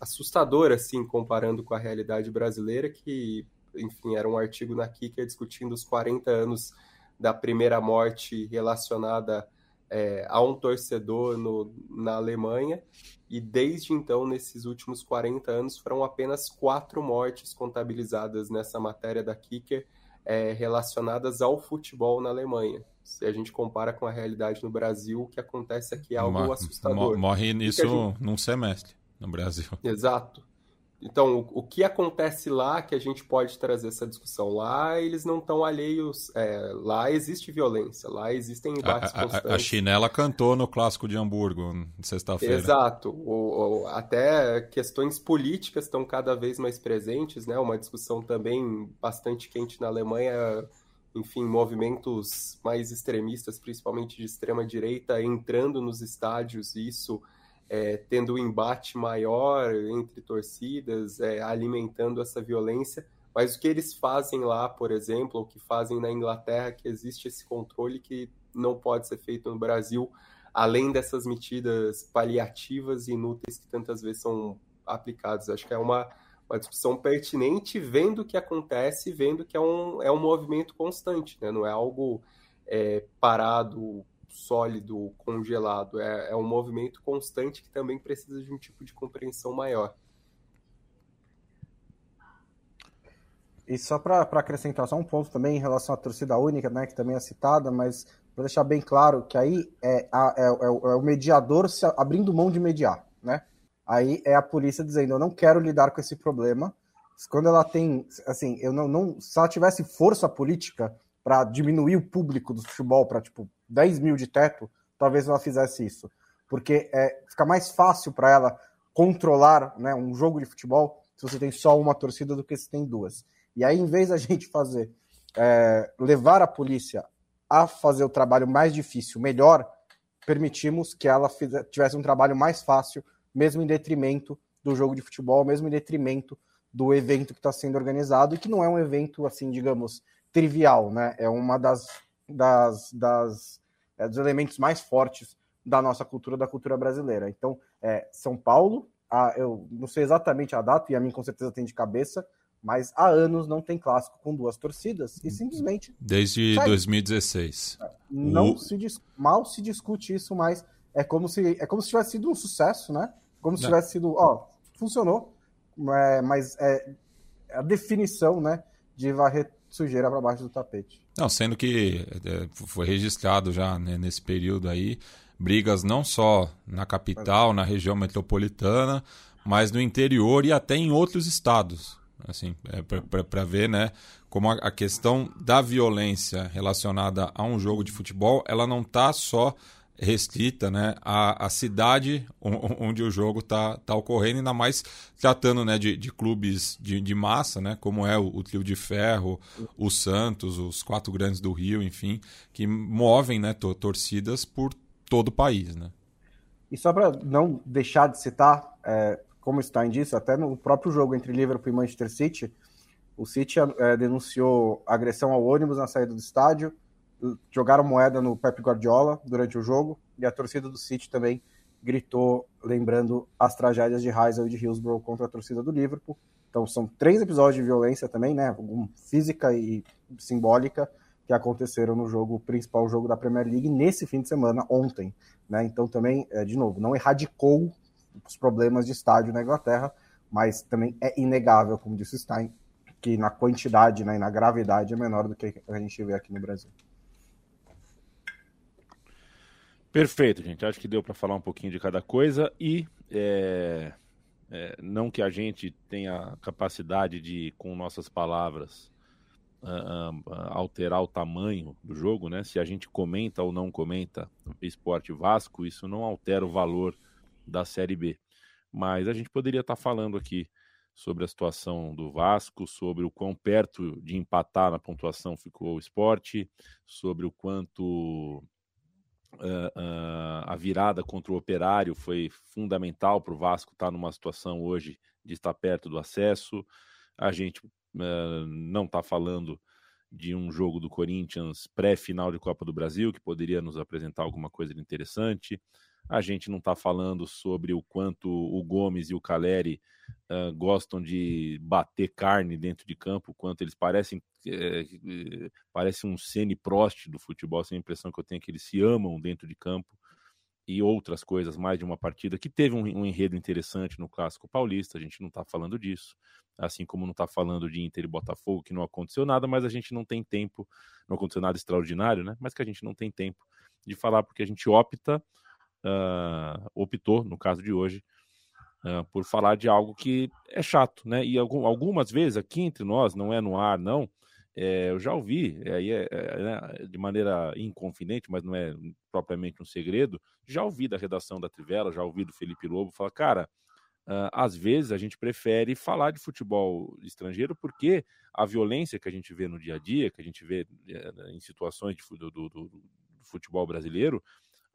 D: assustador, assim, comparando com a realidade brasileira, que, enfim, era um artigo na Kika discutindo os 40 anos da primeira morte relacionada é, a um torcedor no, na Alemanha, e desde então, nesses últimos 40 anos, foram apenas quatro mortes contabilizadas nessa matéria da Kicker é, relacionadas ao futebol na Alemanha. Se a gente compara com a realidade no Brasil, o que acontece aqui é algo assustador.
B: Morre nisso gente... num semestre no Brasil.
D: Exato. Então, o, o, que acontece lá que a gente pode trazer essa discussão? Lá eles não estão alheios, é, lá existe violência, lá existem embates
B: a, a, a, chinela cantou no clássico de Hamburgo, sexta-feira.
D: Exato. O, o, até questões políticas estão cada vez mais presentes, né? Uma discussão também bastante quente na Alemanha, enfim, movimentos mais extremistas, principalmente de extrema direita, entrando nos estádios, e isso é, tendo um embate maior entre torcidas, é, alimentando essa violência. Mas o que eles fazem lá, por exemplo, o que fazem na Inglaterra, que existe esse controle que não pode ser feito no Brasil, além dessas medidas paliativas e inúteis que tantas vezes são aplicadas. Acho que é uma, uma discussão pertinente, vendo o que acontece, vendo que é um, é um movimento constante, né? não é algo é, parado sólido, congelado. É, é um movimento constante que também precisa de um tipo de compreensão maior.
C: E só para acrescentar só um ponto também em relação à torcida única, né, que também é citada, mas para deixar bem claro que aí é, a, é, é, é, o mediador se abrindo mão de mediar, né? Aí é a polícia dizendo, eu não quero lidar com esse problema. Quando ela tem, assim, eu não, não se ela tivesse força política para diminuir o público do futebol para tipo 10 mil de teto, talvez ela fizesse isso. Porque é, fica mais fácil para ela controlar né, um jogo de futebol se você tem só uma torcida do que se tem duas. E aí, em vez da gente fazer, é, levar a polícia a fazer o trabalho mais difícil, melhor, permitimos que ela tivesse um trabalho mais fácil, mesmo em detrimento do jogo de futebol, mesmo em detrimento do evento que está sendo organizado, e que não é um evento, assim, digamos, trivial, né? É uma das, das, das é, dos elementos mais fortes da nossa cultura, da cultura brasileira. Então, é, São Paulo, a, eu não sei exatamente a data, e a mim com certeza tem de cabeça, mas há anos não tem clássico com duas torcidas e simplesmente.
B: Desde sai. 2016.
C: Não o... se mal se discute isso, mas é como se é como se tivesse sido um sucesso, né? Como se não. tivesse sido, ó, funcionou, é, mas é a definição, né, de varrer sujeira para baixo do tapete.
B: Não, sendo que é, foi registrado já né, nesse período aí brigas não só na capital, na região metropolitana, mas no interior e até em outros estados. Assim, é, para ver né, como a, a, questão da violência relacionada a um jogo de futebol, ela não está só restrita né, à, à cidade onde o jogo está tá ocorrendo, ainda mais tratando né, de, de clubes de, de massa, né, como é o, o Trio de Ferro, o Santos, os quatro grandes do Rio, enfim, que movem né, to, torcidas por todo o país. Né.
C: E só para não deixar de citar, é, como está indício, até no próprio jogo entre Liverpool e Manchester City, o City é, denunciou agressão ao ônibus na saída do estádio, jogaram moeda no Pep Guardiola durante o jogo e a torcida do City também gritou, lembrando as tragédias de Heysel e de Hillsborough contra a torcida do Liverpool. Então são três episódios de violência também, né, física e simbólica que aconteceram no jogo principal jogo da Premier League nesse fim de semana ontem, né? Então também, é, de novo, não erradicou os problemas de estádio na Inglaterra, mas também é inegável, como disse Stein, que na quantidade né, e na gravidade é menor do que a gente vê aqui no Brasil.
A: Perfeito, gente. Acho que deu para falar um pouquinho de cada coisa e é, é, não que a gente tenha capacidade de, com nossas palavras, uh, uh, alterar o tamanho do jogo, né? Se a gente comenta ou não comenta esporte Vasco, isso não altera o valor da Série B. Mas a gente poderia estar tá falando aqui sobre a situação do Vasco, sobre o quão perto de empatar na pontuação ficou o esporte, sobre o quanto Uh, a virada contra o Operário foi fundamental para o Vasco estar tá numa situação hoje de estar perto do acesso. A gente uh, não está falando de um jogo do Corinthians pré-final de Copa do Brasil que poderia nos apresentar alguma coisa interessante. A gente não está falando sobre o quanto o Gomes e o Caleri uh, gostam de bater carne dentro de campo, quanto eles parecem é, parece um Ceni Prost do futebol, sem a impressão que eu tenho que eles se amam dentro de campo e outras coisas, mais de uma partida que teve um, um enredo interessante no Clássico Paulista, a gente não está falando disso, assim como não está falando de Inter e Botafogo, que não aconteceu nada, mas a gente não tem tempo, não aconteceu nada extraordinário, né? Mas que a gente não tem tempo de falar, porque a gente opta, uh, optou, no caso de hoje, uh, por falar de algo que é chato, né? E algum, algumas vezes aqui entre nós, não é no ar, não, é, eu já ouvi, aí é, é, né, de maneira inconfidente, mas não é propriamente um segredo, já ouvi da redação da Trivela, já ouvi do Felipe Lobo, falar, cara, uh, às vezes a gente prefere falar de futebol estrangeiro porque a violência que a gente vê no dia a dia, que a gente vê uh, em situações de, do, do, do, futebol brasileiro,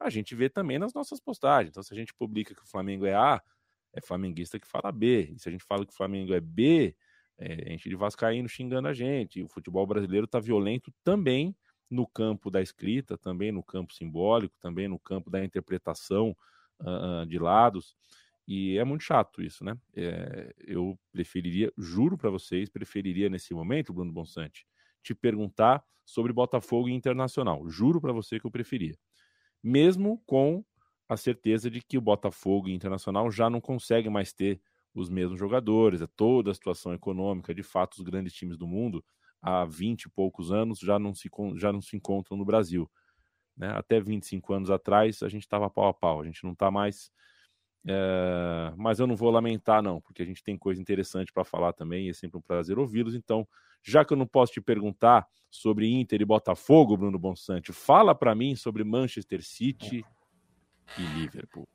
A: a gente vê também nas nossas postagens. Então, se a gente publica que o Flamengo é A, é flamenguista que fala B. E se a gente fala que o Flamengo é B, é gente de Vascaíno xingando a gente. O futebol brasileiro está violento também no campo da escrita, também no campo simbólico, também no campo da interpretação uh, de lados. E é muito chato isso, né? É, eu preferiria, juro para vocês, preferiria nesse momento, Bruno Bonsante, te perguntar sobre Botafogo e Internacional. Juro para você que eu preferia. Mesmo com a certeza de que o Botafogo Internacional já não conseguem mais ter os mesmos jogadores, é toda a situação econômica, de fato, os grandes times do mundo há 20 e poucos anos já não se, já não se encontram no Brasil. Né? Até 25 anos atrás a gente estava pau a pau, a gente não está mais. É... Mas eu não vou lamentar, não, porque a gente tem coisa interessante para falar também e é sempre um prazer ouvi-los. Então, já que eu não posso te perguntar sobre Inter e Botafogo, Bruno Bonsante, fala para mim sobre Manchester City e Liverpool.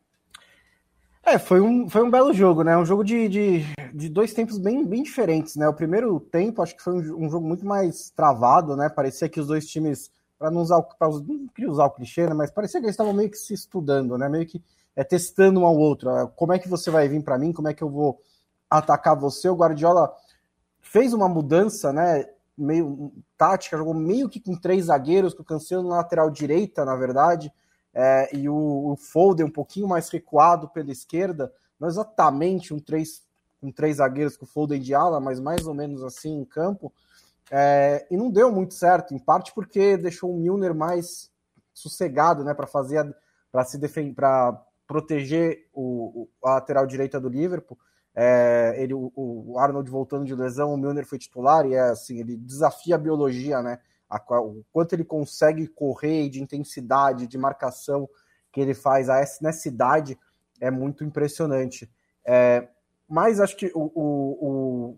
C: É, foi um, foi um belo jogo, né? Um jogo de, de, de, dois tempos bem, bem diferentes, né? O primeiro tempo, acho que foi um, um jogo muito mais travado, né? Parecia que os dois times, para não usar, pra, não queria usar o clichê, né? Mas parecia que eles estavam meio que se estudando, né? Meio que é, testando um ao outro. É, como é que você vai vir para mim? Como é que eu vou atacar você? O Guardiola fez uma mudança, né? Meio tática, jogou meio que com três zagueiros, com o Cancelo na lateral direita, na verdade é, e o, o Foden um pouquinho mais recuado pela esquerda, não exatamente um três, um três zagueiros com o Foden de ala, mas mais ou menos assim em campo, é, e não deu muito certo, em parte porque deixou o Milner mais sossegado, né, para fazer, para se defender, para proteger o, a lateral direita do Liverpool. É, ele, o, o, Arnold voltando de lesão, o Milner foi titular e é assim, ele desafia a biologia, né? a, o quanto ele consegue correr de intensidade, de marcação que ele faz a nessa idade é muito impressionante. É, mas acho que o, o,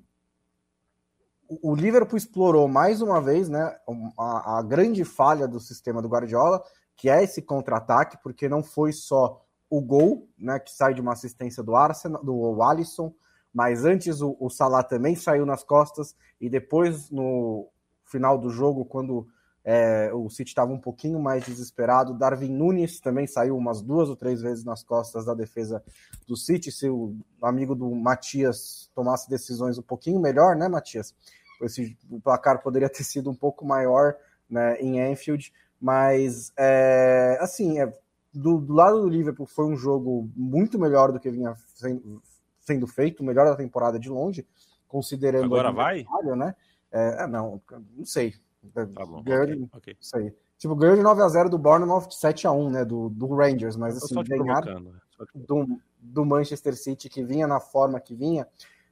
C: o, o, Liverpool explorou mais uma vez né, a, a grande falha do sistema do Guardiola, que é esse contra-ataque, porque não foi só o gol, né, que sai de uma assistência do Arsenal, do Alisson, mas antes o, o Salah também saiu nas costas e depois no final do jogo, quando é, o City estava um pouquinho mais desesperado. Darwin Nunes também saiu umas duas ou três vezes nas costas da defesa do City. Se o amigo do Matias tomasse decisões um pouquinho melhor, né, Matias? Esse, o placar poderia ter sido um pouco maior né, em Anfield, mas é, assim, é, do, do, lado do Liverpool foi um jogo muito melhor do que vinha sendo, sendo feito, melhor da temporada de longe, considerando
A: agora vai,
C: né? É, é, não, não sei. Tá bom, ganhou okay, de. Isso aí. Tipo, ganhou de 9x0 do Bournemouth, 7x1, né? Do, do Rangers, mas assim, ganhar né, do, do Manchester City que vinha na forma que vinha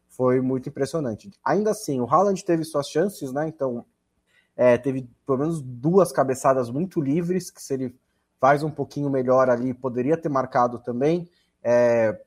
C: foi muito impressionante. Ainda assim, o Haaland teve suas chances, né? Então, é, teve pelo menos duas cabeçadas muito livres, que se ele faz um pouquinho melhor ali, poderia ter marcado também. É,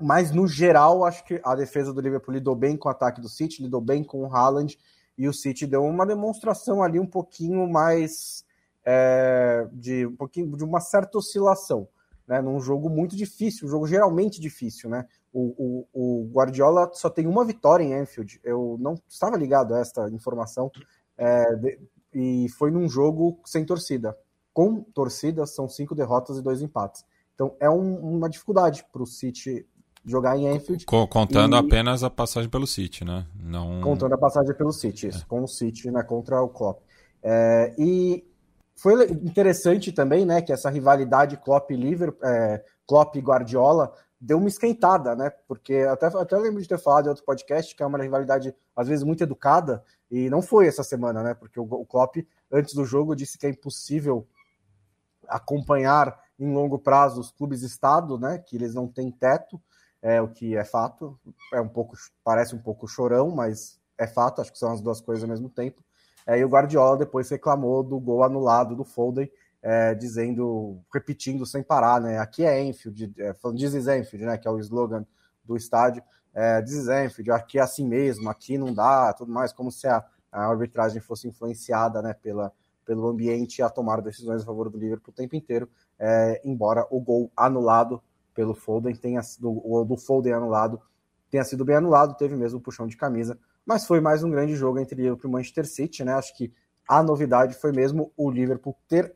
C: mas no geral, acho que a defesa do Liverpool lidou bem com o ataque do City, lidou bem com o Haaland, e o City deu uma demonstração ali um pouquinho mais é, de um pouquinho de uma certa oscilação, né? Num jogo muito difícil, um jogo geralmente difícil, né? O, o, o Guardiola só tem uma vitória em Anfield. Eu não estava ligado a esta informação. É, de, e foi num jogo sem torcida. Com torcida, são cinco derrotas e dois empates. Então é um, uma dificuldade para o City jogar em Anfield.
B: Contando e... apenas a passagem pelo City, né? Não...
C: Contando a passagem pelo City, isso, é. com o City, né, contra o Klopp. É, e foi interessante também, né, que essa rivalidade Klopp e Liverpool, é, Klopp e Guardiola deu uma esquentada, né? Porque até, até lembro de ter falado em outro podcast que é uma rivalidade às vezes muito educada e não foi essa semana, né? Porque o, o Klopp antes do jogo disse que é impossível acompanhar em longo prazo os clubes estado, né? Que eles não têm teto, é o que é fato. É um pouco parece um pouco chorão, mas é fato. Acho que são as duas coisas ao mesmo tempo. É, e o Guardiola depois reclamou do gol anulado do Foden, é, dizendo, repetindo sem parar, né? Aqui é Enfield, é, falando This is Enfield, né? Que é o slogan do estádio. É, This is Enfield, aqui é assim mesmo, aqui não dá, tudo mais, como se a, a arbitragem fosse influenciada, né? Pela, pelo ambiente a tomar decisões a favor do Liverpool o tempo inteiro, é, embora o gol anulado pelo Foden tenha sido, o do Foden anulado tenha sido bem anulado, teve mesmo um puxão de camisa, mas foi mais um grande jogo entre Liverpool e Manchester City, né? Acho que a novidade foi mesmo o Liverpool ter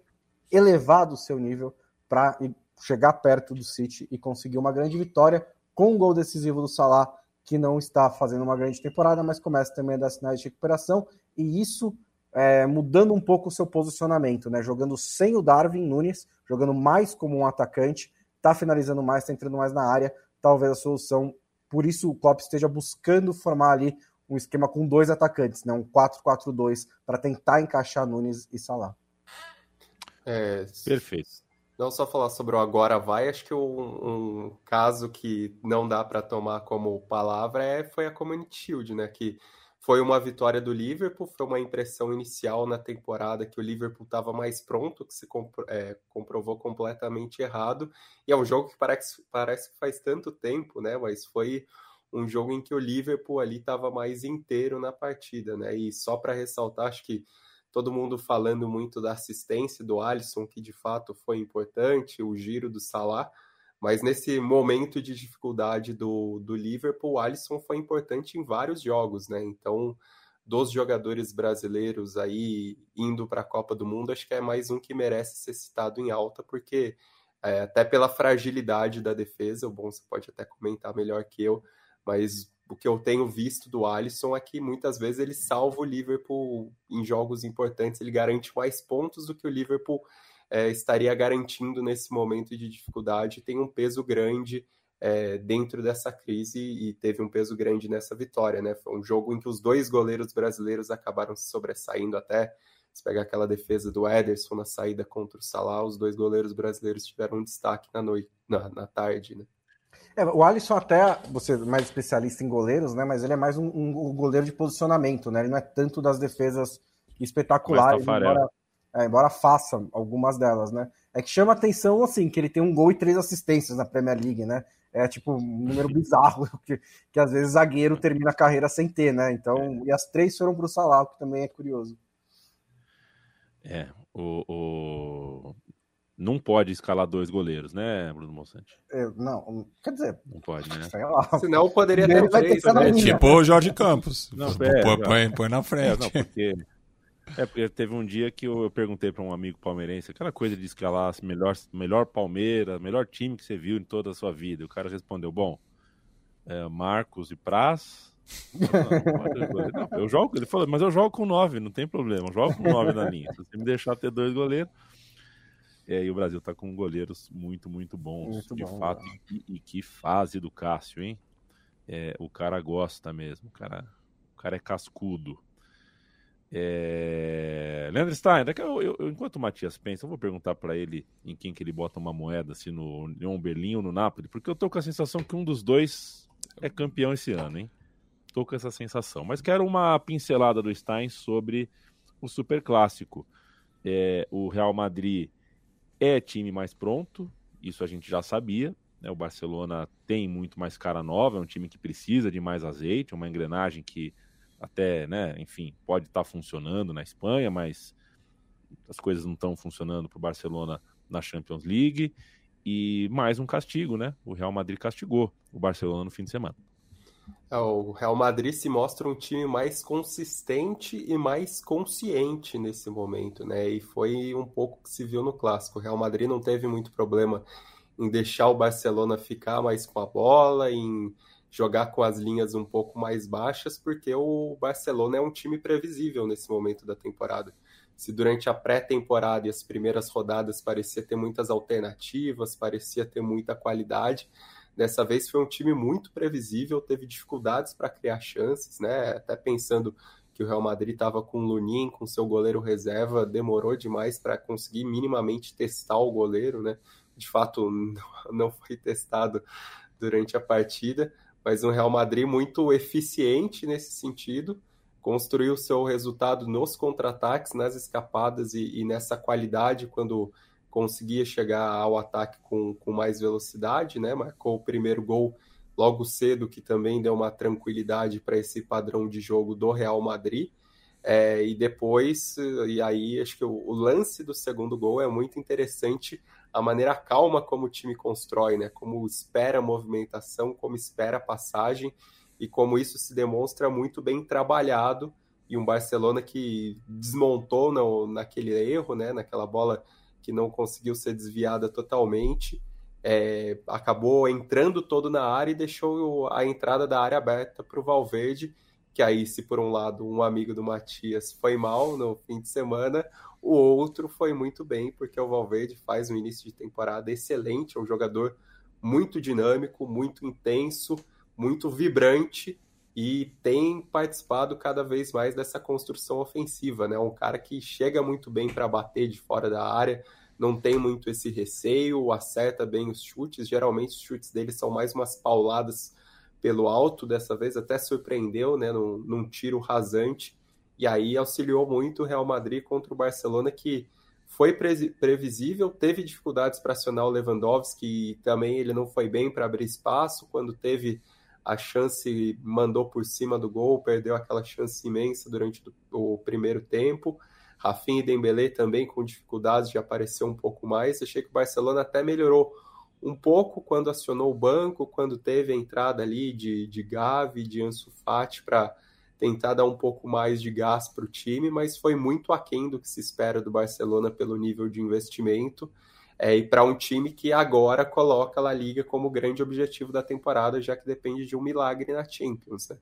C: elevado o seu nível para chegar perto do City e conseguir uma grande vitória com um gol decisivo do Salah, que não está fazendo uma grande temporada, mas começa também a dar sinais de recuperação, e isso é, mudando um pouco o seu posicionamento, né? Jogando sem o Darwin Nunes, jogando mais como um atacante, está finalizando mais, está entrando mais na área, talvez a solução. Por isso o Klopp esteja buscando formar ali um esquema com dois atacantes, né? um 4-4-2, para tentar encaixar Nunes e Salah.
D: É,
A: Perfeito.
D: Não só falar sobre o agora vai, acho que um, um caso que não dá para tomar como palavra é, foi a Community Shield, né? Que foi uma vitória do Liverpool, foi uma impressão inicial na temporada que o Liverpool estava mais pronto, que se compro, é, comprovou completamente errado. E é um jogo que parece, parece que faz tanto tempo, né? Mas foi um jogo em que o Liverpool ali estava mais inteiro na partida, né? E só para ressaltar, acho que todo mundo falando muito da assistência do Alisson, que de fato foi importante, o giro do Salah, mas nesse momento de dificuldade do, do Liverpool, o Alisson foi importante em vários jogos, né? Então, dos jogadores brasileiros aí indo para a Copa do Mundo, acho que é mais um que merece ser citado em alta, porque é, até pela fragilidade da defesa, o bom você pode até comentar melhor que eu, mas o que eu tenho visto do Alisson é que muitas vezes ele salva o Liverpool em jogos importantes, ele garante mais pontos do que o Liverpool é, estaria garantindo nesse momento de dificuldade, tem um peso grande é, dentro dessa crise e teve um peso grande nessa vitória, né? Foi um jogo em que os dois goleiros brasileiros acabaram se sobressaindo até. Se pegar aquela defesa do Ederson na saída contra o Salah, os dois goleiros brasileiros tiveram um destaque na noite, na, na tarde, né?
C: É, o Alisson até, você é mais especialista em goleiros, né? Mas ele é mais um, um, goleiro de posicionamento, né? Ele não é tanto das defesas espetaculares, embora, é, embora faça algumas delas, né? É que chama atenção, assim, que ele tem um gol e três assistências na Premier League, né? É tipo um número bizarro, que, que às vezes zagueiro termina a carreira sem ter, né? Então, e as três foram para o Salah, que também é curioso.
A: É, o, o, não pode escalar dois goleiros, né, Bruno Monsante?
C: É, não, quer dizer.
A: Não pode, né?
D: Senão poderia ter três,
B: né? É tipo o Jorge Campos. Não, é, põe, põe, põe, na frente.
A: É, não, porque, é, porque teve um dia que eu, perguntei para um amigo palmeirense, aquela coisa de escalar melhor, melhor Palmeiras, melhor time que você viu em toda a sua vida. O cara respondeu, bom, é, Marcos e Praz... Não, não, eu jogo, ele falou, mas eu jogo com nove, não tem problema, eu jogo com nove na linha. Se você me deixar ter dois goleiros, é, e o Brasil tá com goleiros muito, muito bons, muito de bom, fato. E, e, que fase do Cássio, hein? É, o cara gosta mesmo, o cara, o cara é cascudo. É... Leandro Stein, daqui eu, eu, enquanto o Matias pensa, eu vou perguntar para ele em quem que ele bota uma moeda, se no União Berlim ou no Napoli, porque eu tô com a sensação que um dos dois é campeão esse ano, hein? Tô com essa sensação. Mas quero uma pincelada do Stein sobre o Super Clássico. É, o Real Madrid é time mais pronto, isso a gente já sabia. Né? O Barcelona tem muito mais cara nova, é um time que precisa de mais azeite, uma engrenagem que até, né, enfim, pode estar tá funcionando na Espanha, mas as coisas não estão funcionando para o Barcelona na Champions League. E mais um castigo, né? O Real Madrid castigou o Barcelona no fim de semana.
D: É, o Real Madrid se mostra um time mais consistente e mais consciente nesse momento, né? E foi um pouco que se viu no clássico. O Real Madrid não teve muito problema em deixar o Barcelona ficar mais com a bola, em jogar com as linhas um pouco mais baixas, porque o Barcelona é um time previsível nesse momento da temporada. se durante a pré-temporada e as primeiras rodadas parecia ter muitas alternativas, parecia ter muita qualidade, dessa vez foi um time muito previsível, teve dificuldades para criar chances, né? Até pensando que o Real Madrid estava com o Lunin, com seu goleiro reserva, demorou demais para conseguir minimamente testar o goleiro, né? De fato, não foi testado durante a partida, mas um Real Madrid muito eficiente nesse sentido, construiu seu resultado nos contra-ataques, nas escapadas e, e, nessa qualidade quando conseguia chegar ao ataque com, com mais velocidade, né? Marcou o primeiro gol logo cedo, que também deu uma tranquilidade para esse padrão de jogo do Real Madrid. É, e depois, e aí acho que o, o, lance do segundo gol é muito interessante, a maneira calma como o time constrói, né? Como espera a movimentação, como espera a passagem e como isso se demonstra muito bem trabalhado e um Barcelona que desmontou no, naquele erro, né? Naquela bola que não conseguiu ser desviada totalmente é, acabou entrando todo na área e deixou a entrada da área aberta para o Valverde, que aí, se por um lado um amigo do Matias foi mal no fim de semana, o outro foi muito bem, porque o Valverde faz um início de temporada excelente, é um jogador muito dinâmico, muito intenso, muito vibrante e tem participado cada vez mais dessa construção ofensiva, né? Um cara que chega muito bem para bater de fora da área, não tem muito esse receio, acerta bem os chutes. Geralmente os chutes dele são mais umas pauladas pelo alto, dessa vez até surpreendeu, né, num, num tiro rasante. E aí auxiliou muito o Real Madrid contra o Barcelona, que foi previsível, teve dificuldades para acionar o Lewandowski, e também ele não foi bem para abrir espaço. Quando teve a chance, mandou por cima do gol, perdeu aquela chance imensa durante o primeiro tempo. Rafinha e Dembélé também com dificuldades de aparecer um pouco mais. Achei que o Barcelona até melhorou um pouco quando acionou o banco, quando teve a entrada ali de, de Gavi, de Ansu Fati para tentar dar um pouco mais de gás para o time, mas foi muito aquém do que se espera do Barcelona pelo nível de investimento. É, e para um time que agora coloca a La Liga como grande objetivo da temporada, já que depende de um milagre na Champions. Né?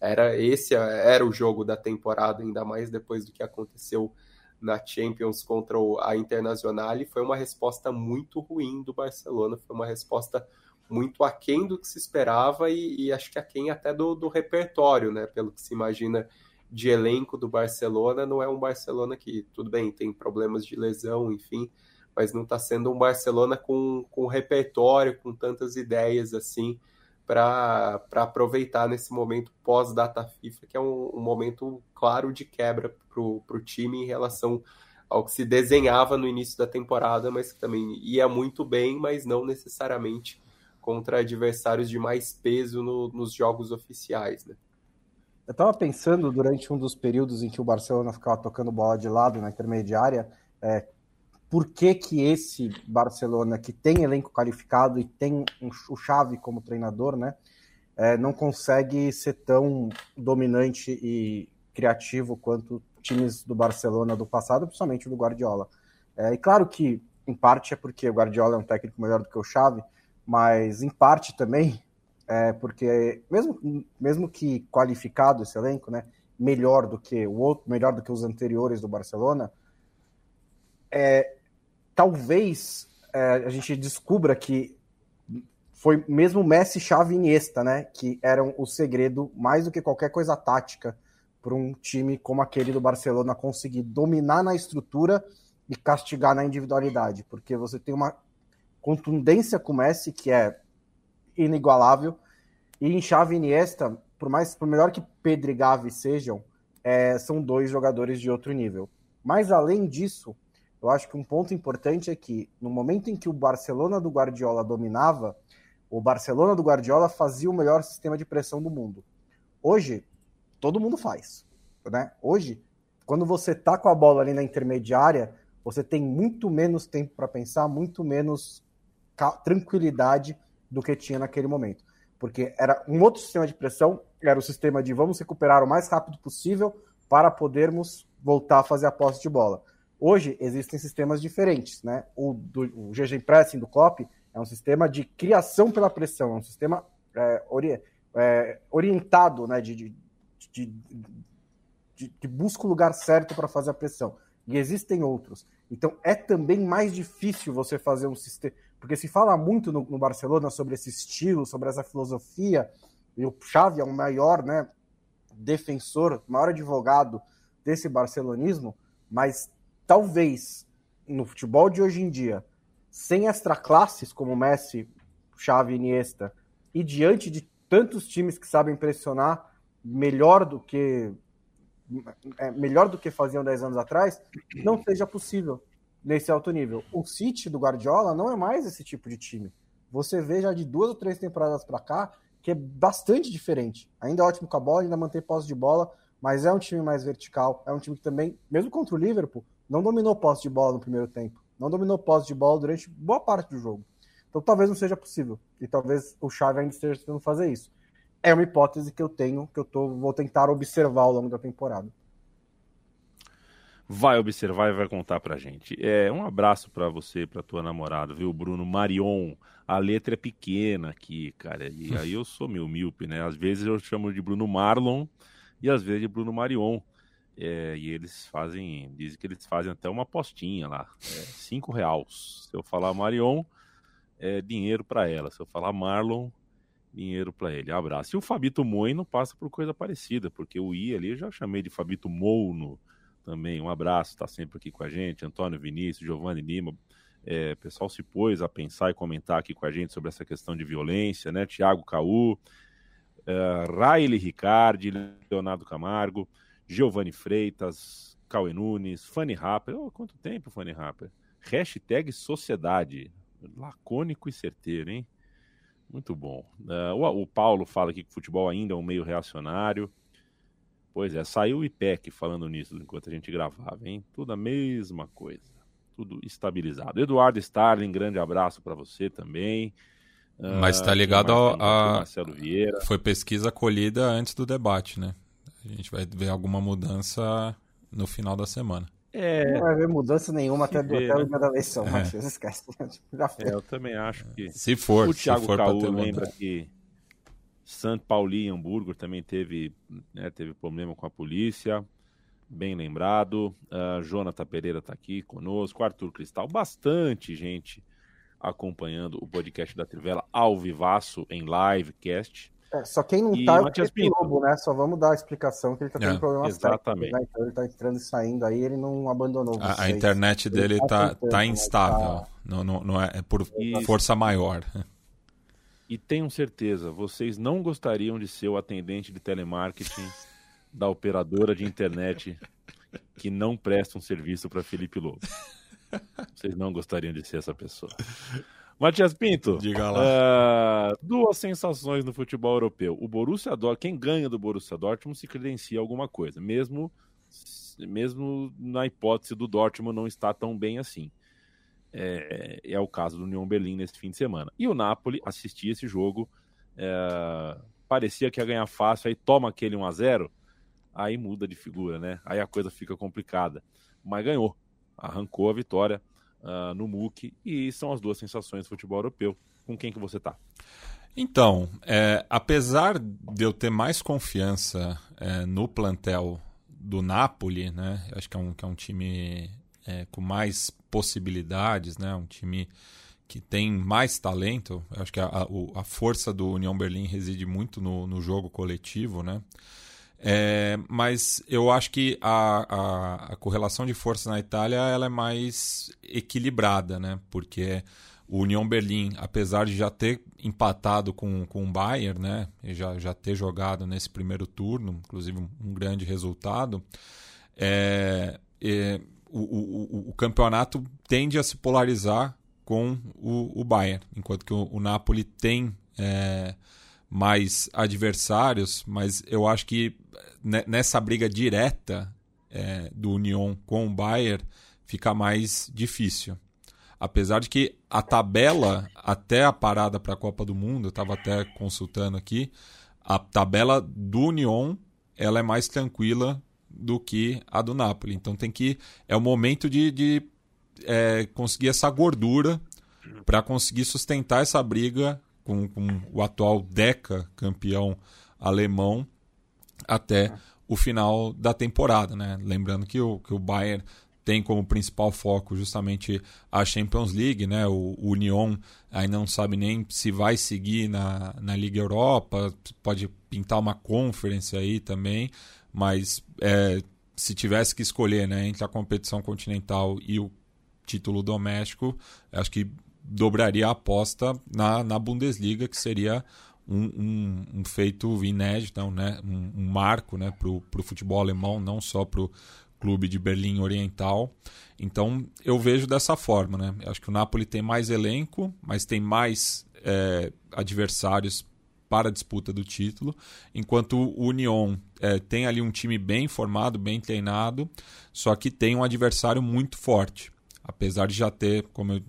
D: Era esse era o jogo da temporada, ainda mais depois do que aconteceu na Champions contra a Internacional, e foi uma resposta muito ruim do Barcelona, foi uma resposta muito aquém do que se esperava e, e acho que aquém até do, do repertório, né? Pelo que se imagina de elenco do Barcelona, não é um Barcelona que, tudo bem, tem problemas de lesão, enfim, mas não está sendo um Barcelona com, com repertório, com tantas ideias assim, para aproveitar nesse momento pós-data FIFA, que é um, um, momento claro de quebra para o time em relação ao que se desenhava no início da temporada, mas que também ia muito bem, mas não necessariamente contra adversários de mais peso no, nos jogos oficiais. Né?
C: Eu estava pensando durante um dos períodos em que o Barcelona ficava tocando bola de lado na intermediária, é, por que, que esse Barcelona, que tem elenco qualificado e tem um, o Xavi como treinador, né, é, não consegue ser tão dominante e criativo quanto times do Barcelona do passado, principalmente do Guardiola. É, e claro que, em parte, é porque o Guardiola é um técnico melhor do que o Xavi, mas em parte também é porque, mesmo, mesmo que qualificado esse elenco, né, melhor do que o outro, melhor do que os anteriores do Barcelona, é, talvez é, a gente descubra que foi mesmo Messi, Xavi e Iniesta, né, que eram o segredo mais do que qualquer coisa tática para um time como aquele do Barcelona conseguir dominar na estrutura e castigar na individualidade, porque você tem uma contundência com o Messi que é inigualável e em Xavi e Iniesta, por mais por melhor que Pedro e Gavi sejam, é, são dois jogadores de outro nível. Mas além disso, eu acho que um ponto importante é que no momento em que o Barcelona do Guardiola dominava, o Barcelona do Guardiola fazia o melhor sistema de pressão do mundo. Hoje, todo mundo faz. Né? Hoje, quando você tá com a bola ali na intermediária, você tem muito menos tempo para pensar, muito menos tranquilidade do que tinha naquele momento. Porque era um outro sistema de pressão, era o sistema de vamos recuperar o mais rápido possível para podermos voltar a fazer a posse de bola. Hoje existem sistemas diferentes, né? O, do, o GG Pressing do Klopp é um sistema de criação pela pressão, é um sistema é, ori é, orientado, né? De, de, de, de, busca o lugar certo para fazer a pressão. E existem outros. Então é também mais difícil você fazer um sistema. Porque se fala muito no, no Barcelona sobre esse estilo, sobre essa filosofia, e o Xavi é o maior né, defensor, maior advogado desse barcelonismo, mas talvez no futebol de hoje em dia, sem extra classes como Messi, Xavi Iniesta, e diante de tantos times que sabem pressionar melhor do que é, melhor do que faziam 10 anos atrás, não seja possível nesse alto nível. O City do Guardiola não é mais esse tipo de time. Você vê já de duas ou três temporadas para cá que é bastante diferente. Ainda é ótimo com a bola, ainda mantém posse de bola, mas é um time mais vertical. É um time que também, mesmo contra o Liverpool, não dominou posse de bola no primeiro tempo. Não dominou posse de bola durante boa parte do jogo. Então talvez não seja possível. E talvez o Xavi ainda esteja tentando fazer isso. É uma hipótese que eu tenho, que eu tô, vou tentar observar ao longo da temporada.
A: Vai observar e vai contar pra gente. É, um abraço para você, pra tua namorada, viu, Bruno Marion. A letra é pequena aqui, cara. E aí eu sou meio míope, né? Às vezes eu chamo de Bruno Marlon e às vezes de Bruno Marion. É, e eles fazem, dizem que eles fazem até uma apostinha lá, é, cinco reais. Se eu falar Marion, é dinheiro para ela. Se eu falar Marlon, dinheiro para ele. Abraço. E o Fabito Moino passa por coisa parecida, porque o I ali eu já chamei de Fabito Mouno também. Um abraço, está sempre aqui com a gente. Antônio Vinícius, Giovanni Lima. É, pessoal se pôs a pensar e comentar aqui com a gente sobre essa questão de violência, né? Tiago Caú, é, Riley Ricardi, Leonardo Camargo. Giovanni Freitas, Cauê Nunes, Fanny Rapper. Oh, quanto tempo, Fanny Rapper? Hashtag Sociedade. Lacônico e certeiro, hein? Muito bom. Uh, o, o, Paulo fala aqui que o futebol ainda é um meio reacionário. Pois é, saiu o IPEC falando nisso enquanto a gente gravava, hein? Tudo a mesma coisa. Tudo estabilizado. Eduardo Starling, grande abraço para você também.
B: Mas está ligado ao, a. Marcelo Vieira. Foi pesquisa colhida antes do debate, né? A gente vai ver alguma mudança no final da semana.
C: É... Não vai ver mudança nenhuma até, do, até o dia da eleição, é. Esquece.
A: É, eu também acho que.
B: Se for,
A: o Thiago
B: se for
A: Caú lembra mudança. que São Paulo e Hamburgo também teve, né, teve problema com a polícia. Bem lembrado. Uh, Jonathan Pereira está aqui conosco. Arthur Cristal, bastante gente acompanhando o podcast da Trivela ao vivaço em livecast.
C: É, só quem não e tá é o Lobo, né? Só vamos dar a explicação que ele tá tendo é, problemas
A: exatamente.
C: Técnicos, né? Então ele tá entrando e saindo aí, ele não abandonou
B: a, a, internet dele tá, tá, tá instável. Tá... Não, não, não é, é por e... força maior.
A: E tenham certeza, vocês não gostariam de ser o atendente de telemarketing da operadora de internet que não presta um serviço para Felipe Lobo. Vocês não gostariam de ser essa pessoa. Matias Pinto,
B: diga lá.
A: Uh, duas sensações no futebol europeu. O Borussia Dortmund, quem ganha do Borussia Dortmund se credencia alguma coisa, mesmo mesmo na hipótese do Dortmund não estar tão bem assim. É, é o caso do Union Berlim nesse fim de semana. E o Napoli assistia esse jogo, é, parecia que ia ganhar fácil, aí toma aquele 1 a 0 aí muda de figura, né? Aí a coisa fica complicada. Mas ganhou, arrancou a vitória uh, no MOOC e são as duas sensações do futebol europeu. Com quem que você tá?
B: Então, é, apesar de eu ter mais confiança é, no plantel do Napoli, né? Acho que é um, que é um time é, com mais possibilidades, né? Um time que tem mais talento. Acho que a, a, força do União Berlim reside muito no, no jogo coletivo, né? É, mas eu acho que a, a, a, correlação de força na Itália ela é mais equilibrada, né? Porque o União Berlim, apesar de já ter empatado com, com o Bayern, né? E já, já ter jogado nesse primeiro turno, inclusive um, um grande resultado, é, é, o, o, o, campeonato tende a se polarizar com o, o Bayern, enquanto que o, o Napoli tem é, mais adversários, mas eu acho que nessa briga direta é, do Union com o Bayern fica mais difícil. Apesar de que a tabela até a parada para a Copa do Mundo, eu estava até consultando aqui, a tabela do Union ela é mais tranquila do que a do Napoli. Então tem que é o momento de, de é, conseguir essa gordura para conseguir sustentar essa briga com, com o atual Deca campeão alemão até o final da temporada, né? Lembrando que o, que o Bayern tem como principal foco justamente a Champions League, né? O, o Union ainda não sabe nem se vai seguir na, na Liga Europa, pode pintar uma conference aí também, mas é, se tivesse que escolher né, entre a competição continental e o título doméstico, acho que dobraria a aposta na, na Bundesliga, que seria um, um, um feito inédito, né? um, um marco né? para o futebol alemão, não só para o clube de Berlim Oriental. Então eu vejo dessa forma. Né? Acho que o Napoli tem mais elenco, mas tem mais é, adversários para a disputa do título, enquanto o Union é, tem ali um time bem formado, bem treinado, só que tem um adversário muito forte. Apesar de já ter, como eu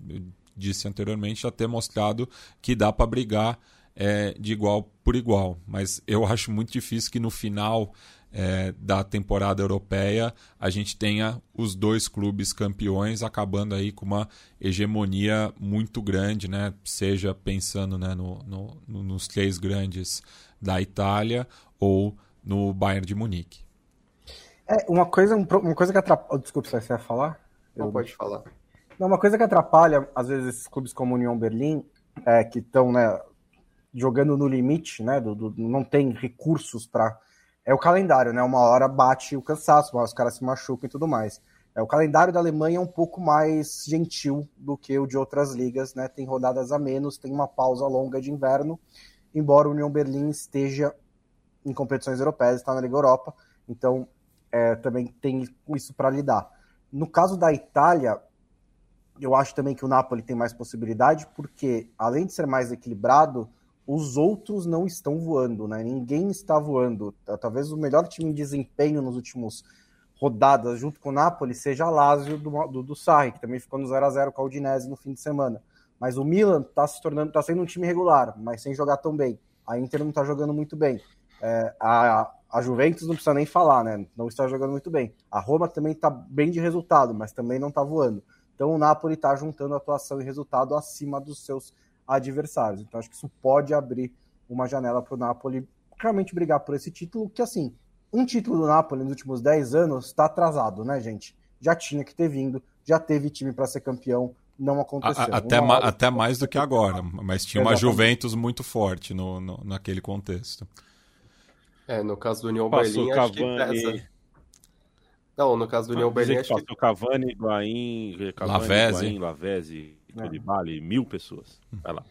B: disse anteriormente, já ter mostrado que dá para brigar é, de igual por igual. Mas eu acho muito difícil que no final é, da temporada europeia a gente tenha os dois clubes campeões acabando aí com uma hegemonia muito grande, né? seja pensando né, no, no, nos três grandes da Itália ou no Bayern de Munique.
C: É, uma coisa, uma coisa que atrapalha. Desculpa, você vai falar?
D: Não eu... pode falar.
C: Não, uma coisa que atrapalha, às vezes, esses clubes como União Berlim, é, que estão né, jogando no limite, né? Do, do não tem recursos para. É o calendário, né? Uma hora bate o cansaço, os caras se machucam e tudo mais. É, o calendário da Alemanha é um pouco mais gentil do que o de outras ligas, né? Tem rodadas a menos, tem uma pausa longa de inverno, embora o União Berlim esteja em competições europeias, está na Liga Europa, então é, também tem isso para lidar. No caso da Itália, eu acho também que o Napoli tem mais possibilidade, porque além de ser mais equilibrado, os outros não estão voando, né? Ninguém está voando. Talvez o melhor time em desempenho nos últimos rodadas, junto com o Napoli, seja a Lazio do, do, do Sarri, que também ficou no 0 a 0 com a Udinese no fim de semana. Mas o Milan está se tornando, está sendo um time regular, mas sem jogar tão bem. A Inter não está jogando muito bem. É, a, a Juventus não precisa nem falar, né? Não está jogando muito bem. A Roma também está bem de resultado, mas também não está voando. Então o Napoli está juntando atuação e resultado acima dos seus adversários. Então acho que isso pode abrir uma janela para o Napoli realmente brigar por esse título, que assim, um título do Napoli nos últimos 10 anos está atrasado, né, gente? Já tinha que ter vindo, já teve time para ser campeão, não aconteceu.
B: A, até, ma até mais do que agora, mas tinha uma Juventus muito forte no, no, naquele contexto.
D: É, no caso do União Berlim, acho que pesa. Não, no caso do União Berlim, acho
A: que... Cavani, Higuaín, Cavani. Higuaín, Lavese, Koulibaly, é. mil pessoas. Vai lá.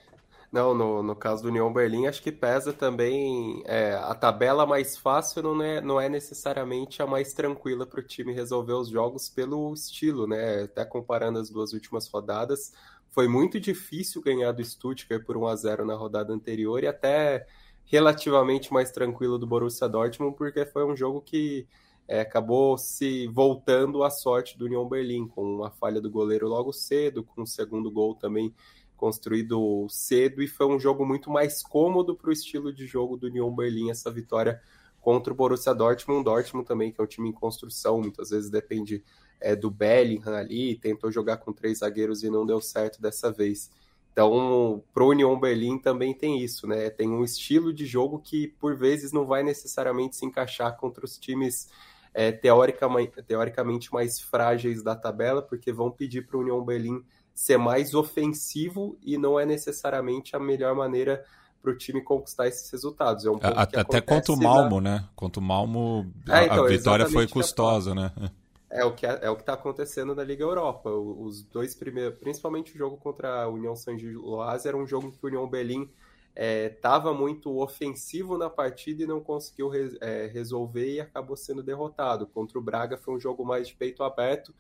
D: Não, no, no caso do União Berlim, acho que pesa também é, a tabela mais fácil não é, não é necessariamente a mais tranquila para o time resolver os jogos pelo estilo, né? Até comparando as duas últimas rodadas, foi muito difícil ganhar do Stuttgart por 1 a 0 na rodada anterior e até relativamente mais tranquilo do Borussia Dortmund, porque foi um jogo que é, acabou se voltando à sorte do União Berlim, com uma falha do goleiro logo cedo, com o segundo gol também construído cedo, e foi um jogo muito mais cômodo para o estilo de jogo do União Berlim, essa vitória contra o Borussia Dortmund. Dortmund também, que é um time em construção, muitas vezes depende é, do Bellingham ali, tentou jogar com três zagueiros e não deu certo dessa vez. Então, pro União Berlim também tem isso, né? Tem um estilo de jogo que, por vezes, não vai necessariamente se encaixar contra os times é, teoricamente, teoricamente mais frágeis da tabela, porque vão pedir para o União Berlim ser mais ofensivo e não é necessariamente a melhor maneira para o time conquistar esses resultados. É um
B: até contra o Malmo, na... né? Contra o Malmo, a, é, então, a vitória foi custosa, né?
D: É o que é, é o que está acontecendo na Liga Europa. Os dois primeiros, principalmente o jogo contra a União San Giloás, era um jogo que o União Berlim estava é, muito ofensivo na partida e não conseguiu re, é, resolver e acabou sendo derrotado. Contra o Braga foi um jogo mais de peito aberto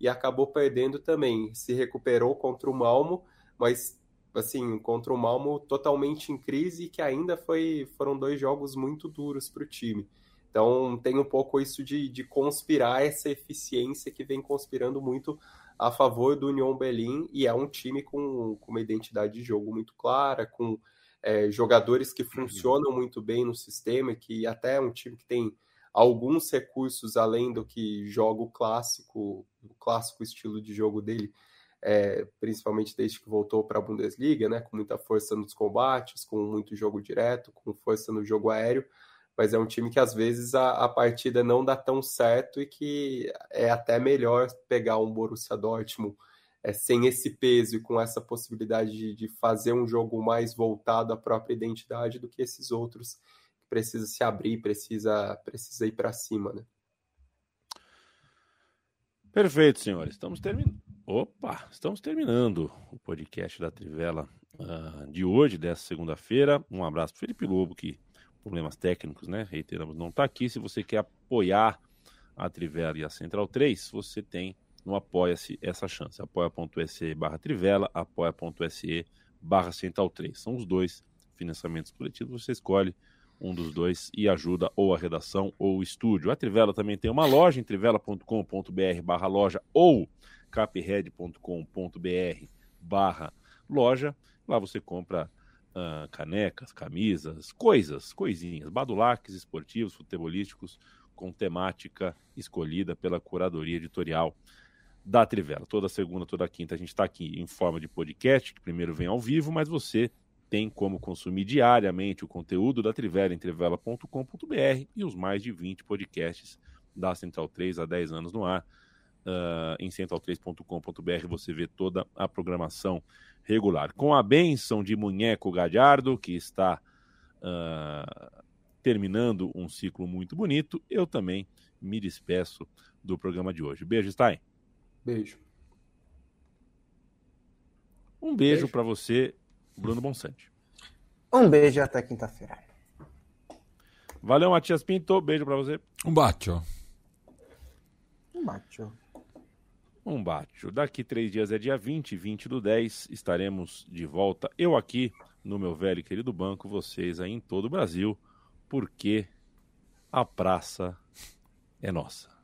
D: e acabou perdendo também. Se recuperou contra o Malmo, mas assim, contra o Malmo totalmente em crise que ainda foi, foram dois jogos muito duros para o time. Então tem um pouco isso de, de conspirar essa eficiência que vem conspirando muito a favor do Union Berlin e é um time com, com uma identidade de jogo muito clara, com é, jogadores que uhum. funcionam muito bem no sistema, que até é um time que tem alguns recursos além do que joga o clássico, o clássico estilo de jogo dele, é, principalmente desde que voltou para a Bundesliga, né, com muita força nos combates, com muito jogo direto, com força no jogo aéreo, mas é um time que às vezes a, a partida não dá tão certo e que é até melhor pegar um Borussia Dortmund é, sem esse peso e com essa possibilidade de, de, fazer um jogo mais voltado à própria identidade do que esses outros que precisa se abrir, precisa, precisa ir para cima, né?
A: Perfeito, senhores. Estamos terminando. Opa, estamos terminando o podcast da Trivela uh, de hoje, dessa segunda-feira. Um abraço para Felipe Lobo, que problemas técnicos, né? Reiteramos, não está aqui. Se você quer apoiar a Trivela e a Central 3, você tem no Apoia-se essa chance. apoia.se barra Trivela, apoia.se barra Central 3. São os dois financiamentos coletivos. Você escolhe um dos dois e ajuda ou a redação ou o estúdio. A Trivela também tem uma loja em trivela.com.br barra loja ou capred.com.br barra loja. Lá você compra uh, canecas, camisas, coisas, coisinhas, badulaques esportivos, futebolísticos, com temática escolhida pela curadoria editorial da Trivela. Toda segunda, toda quinta a gente está aqui em forma de podcast, que primeiro vem ao vivo, mas você tem como consumir diariamente o conteúdo da Trivela em trivela.com.br e os mais de 20 podcasts da Central 3 há 10 anos no ar. Uh, em central3.com.br você vê toda a programação regular. Com a benção de Munheco Gadiardo, que está uh, terminando um ciclo muito bonito, eu também me despeço do programa de hoje. Beijo, Stein.
D: Beijo.
A: Um beijo, beijo. para você, Bruno Bonsante.
C: Um beijo e até quinta-feira.
A: Valeu, Matias Pinto. Beijo para você.
B: Um bacio.
C: Um bacio.
A: Um bacio. Daqui três dias é dia 20, 20 do 10. Estaremos de volta. Eu aqui no meu velho e querido banco, vocês aí em todo o Brasil, porque a praça é nossa.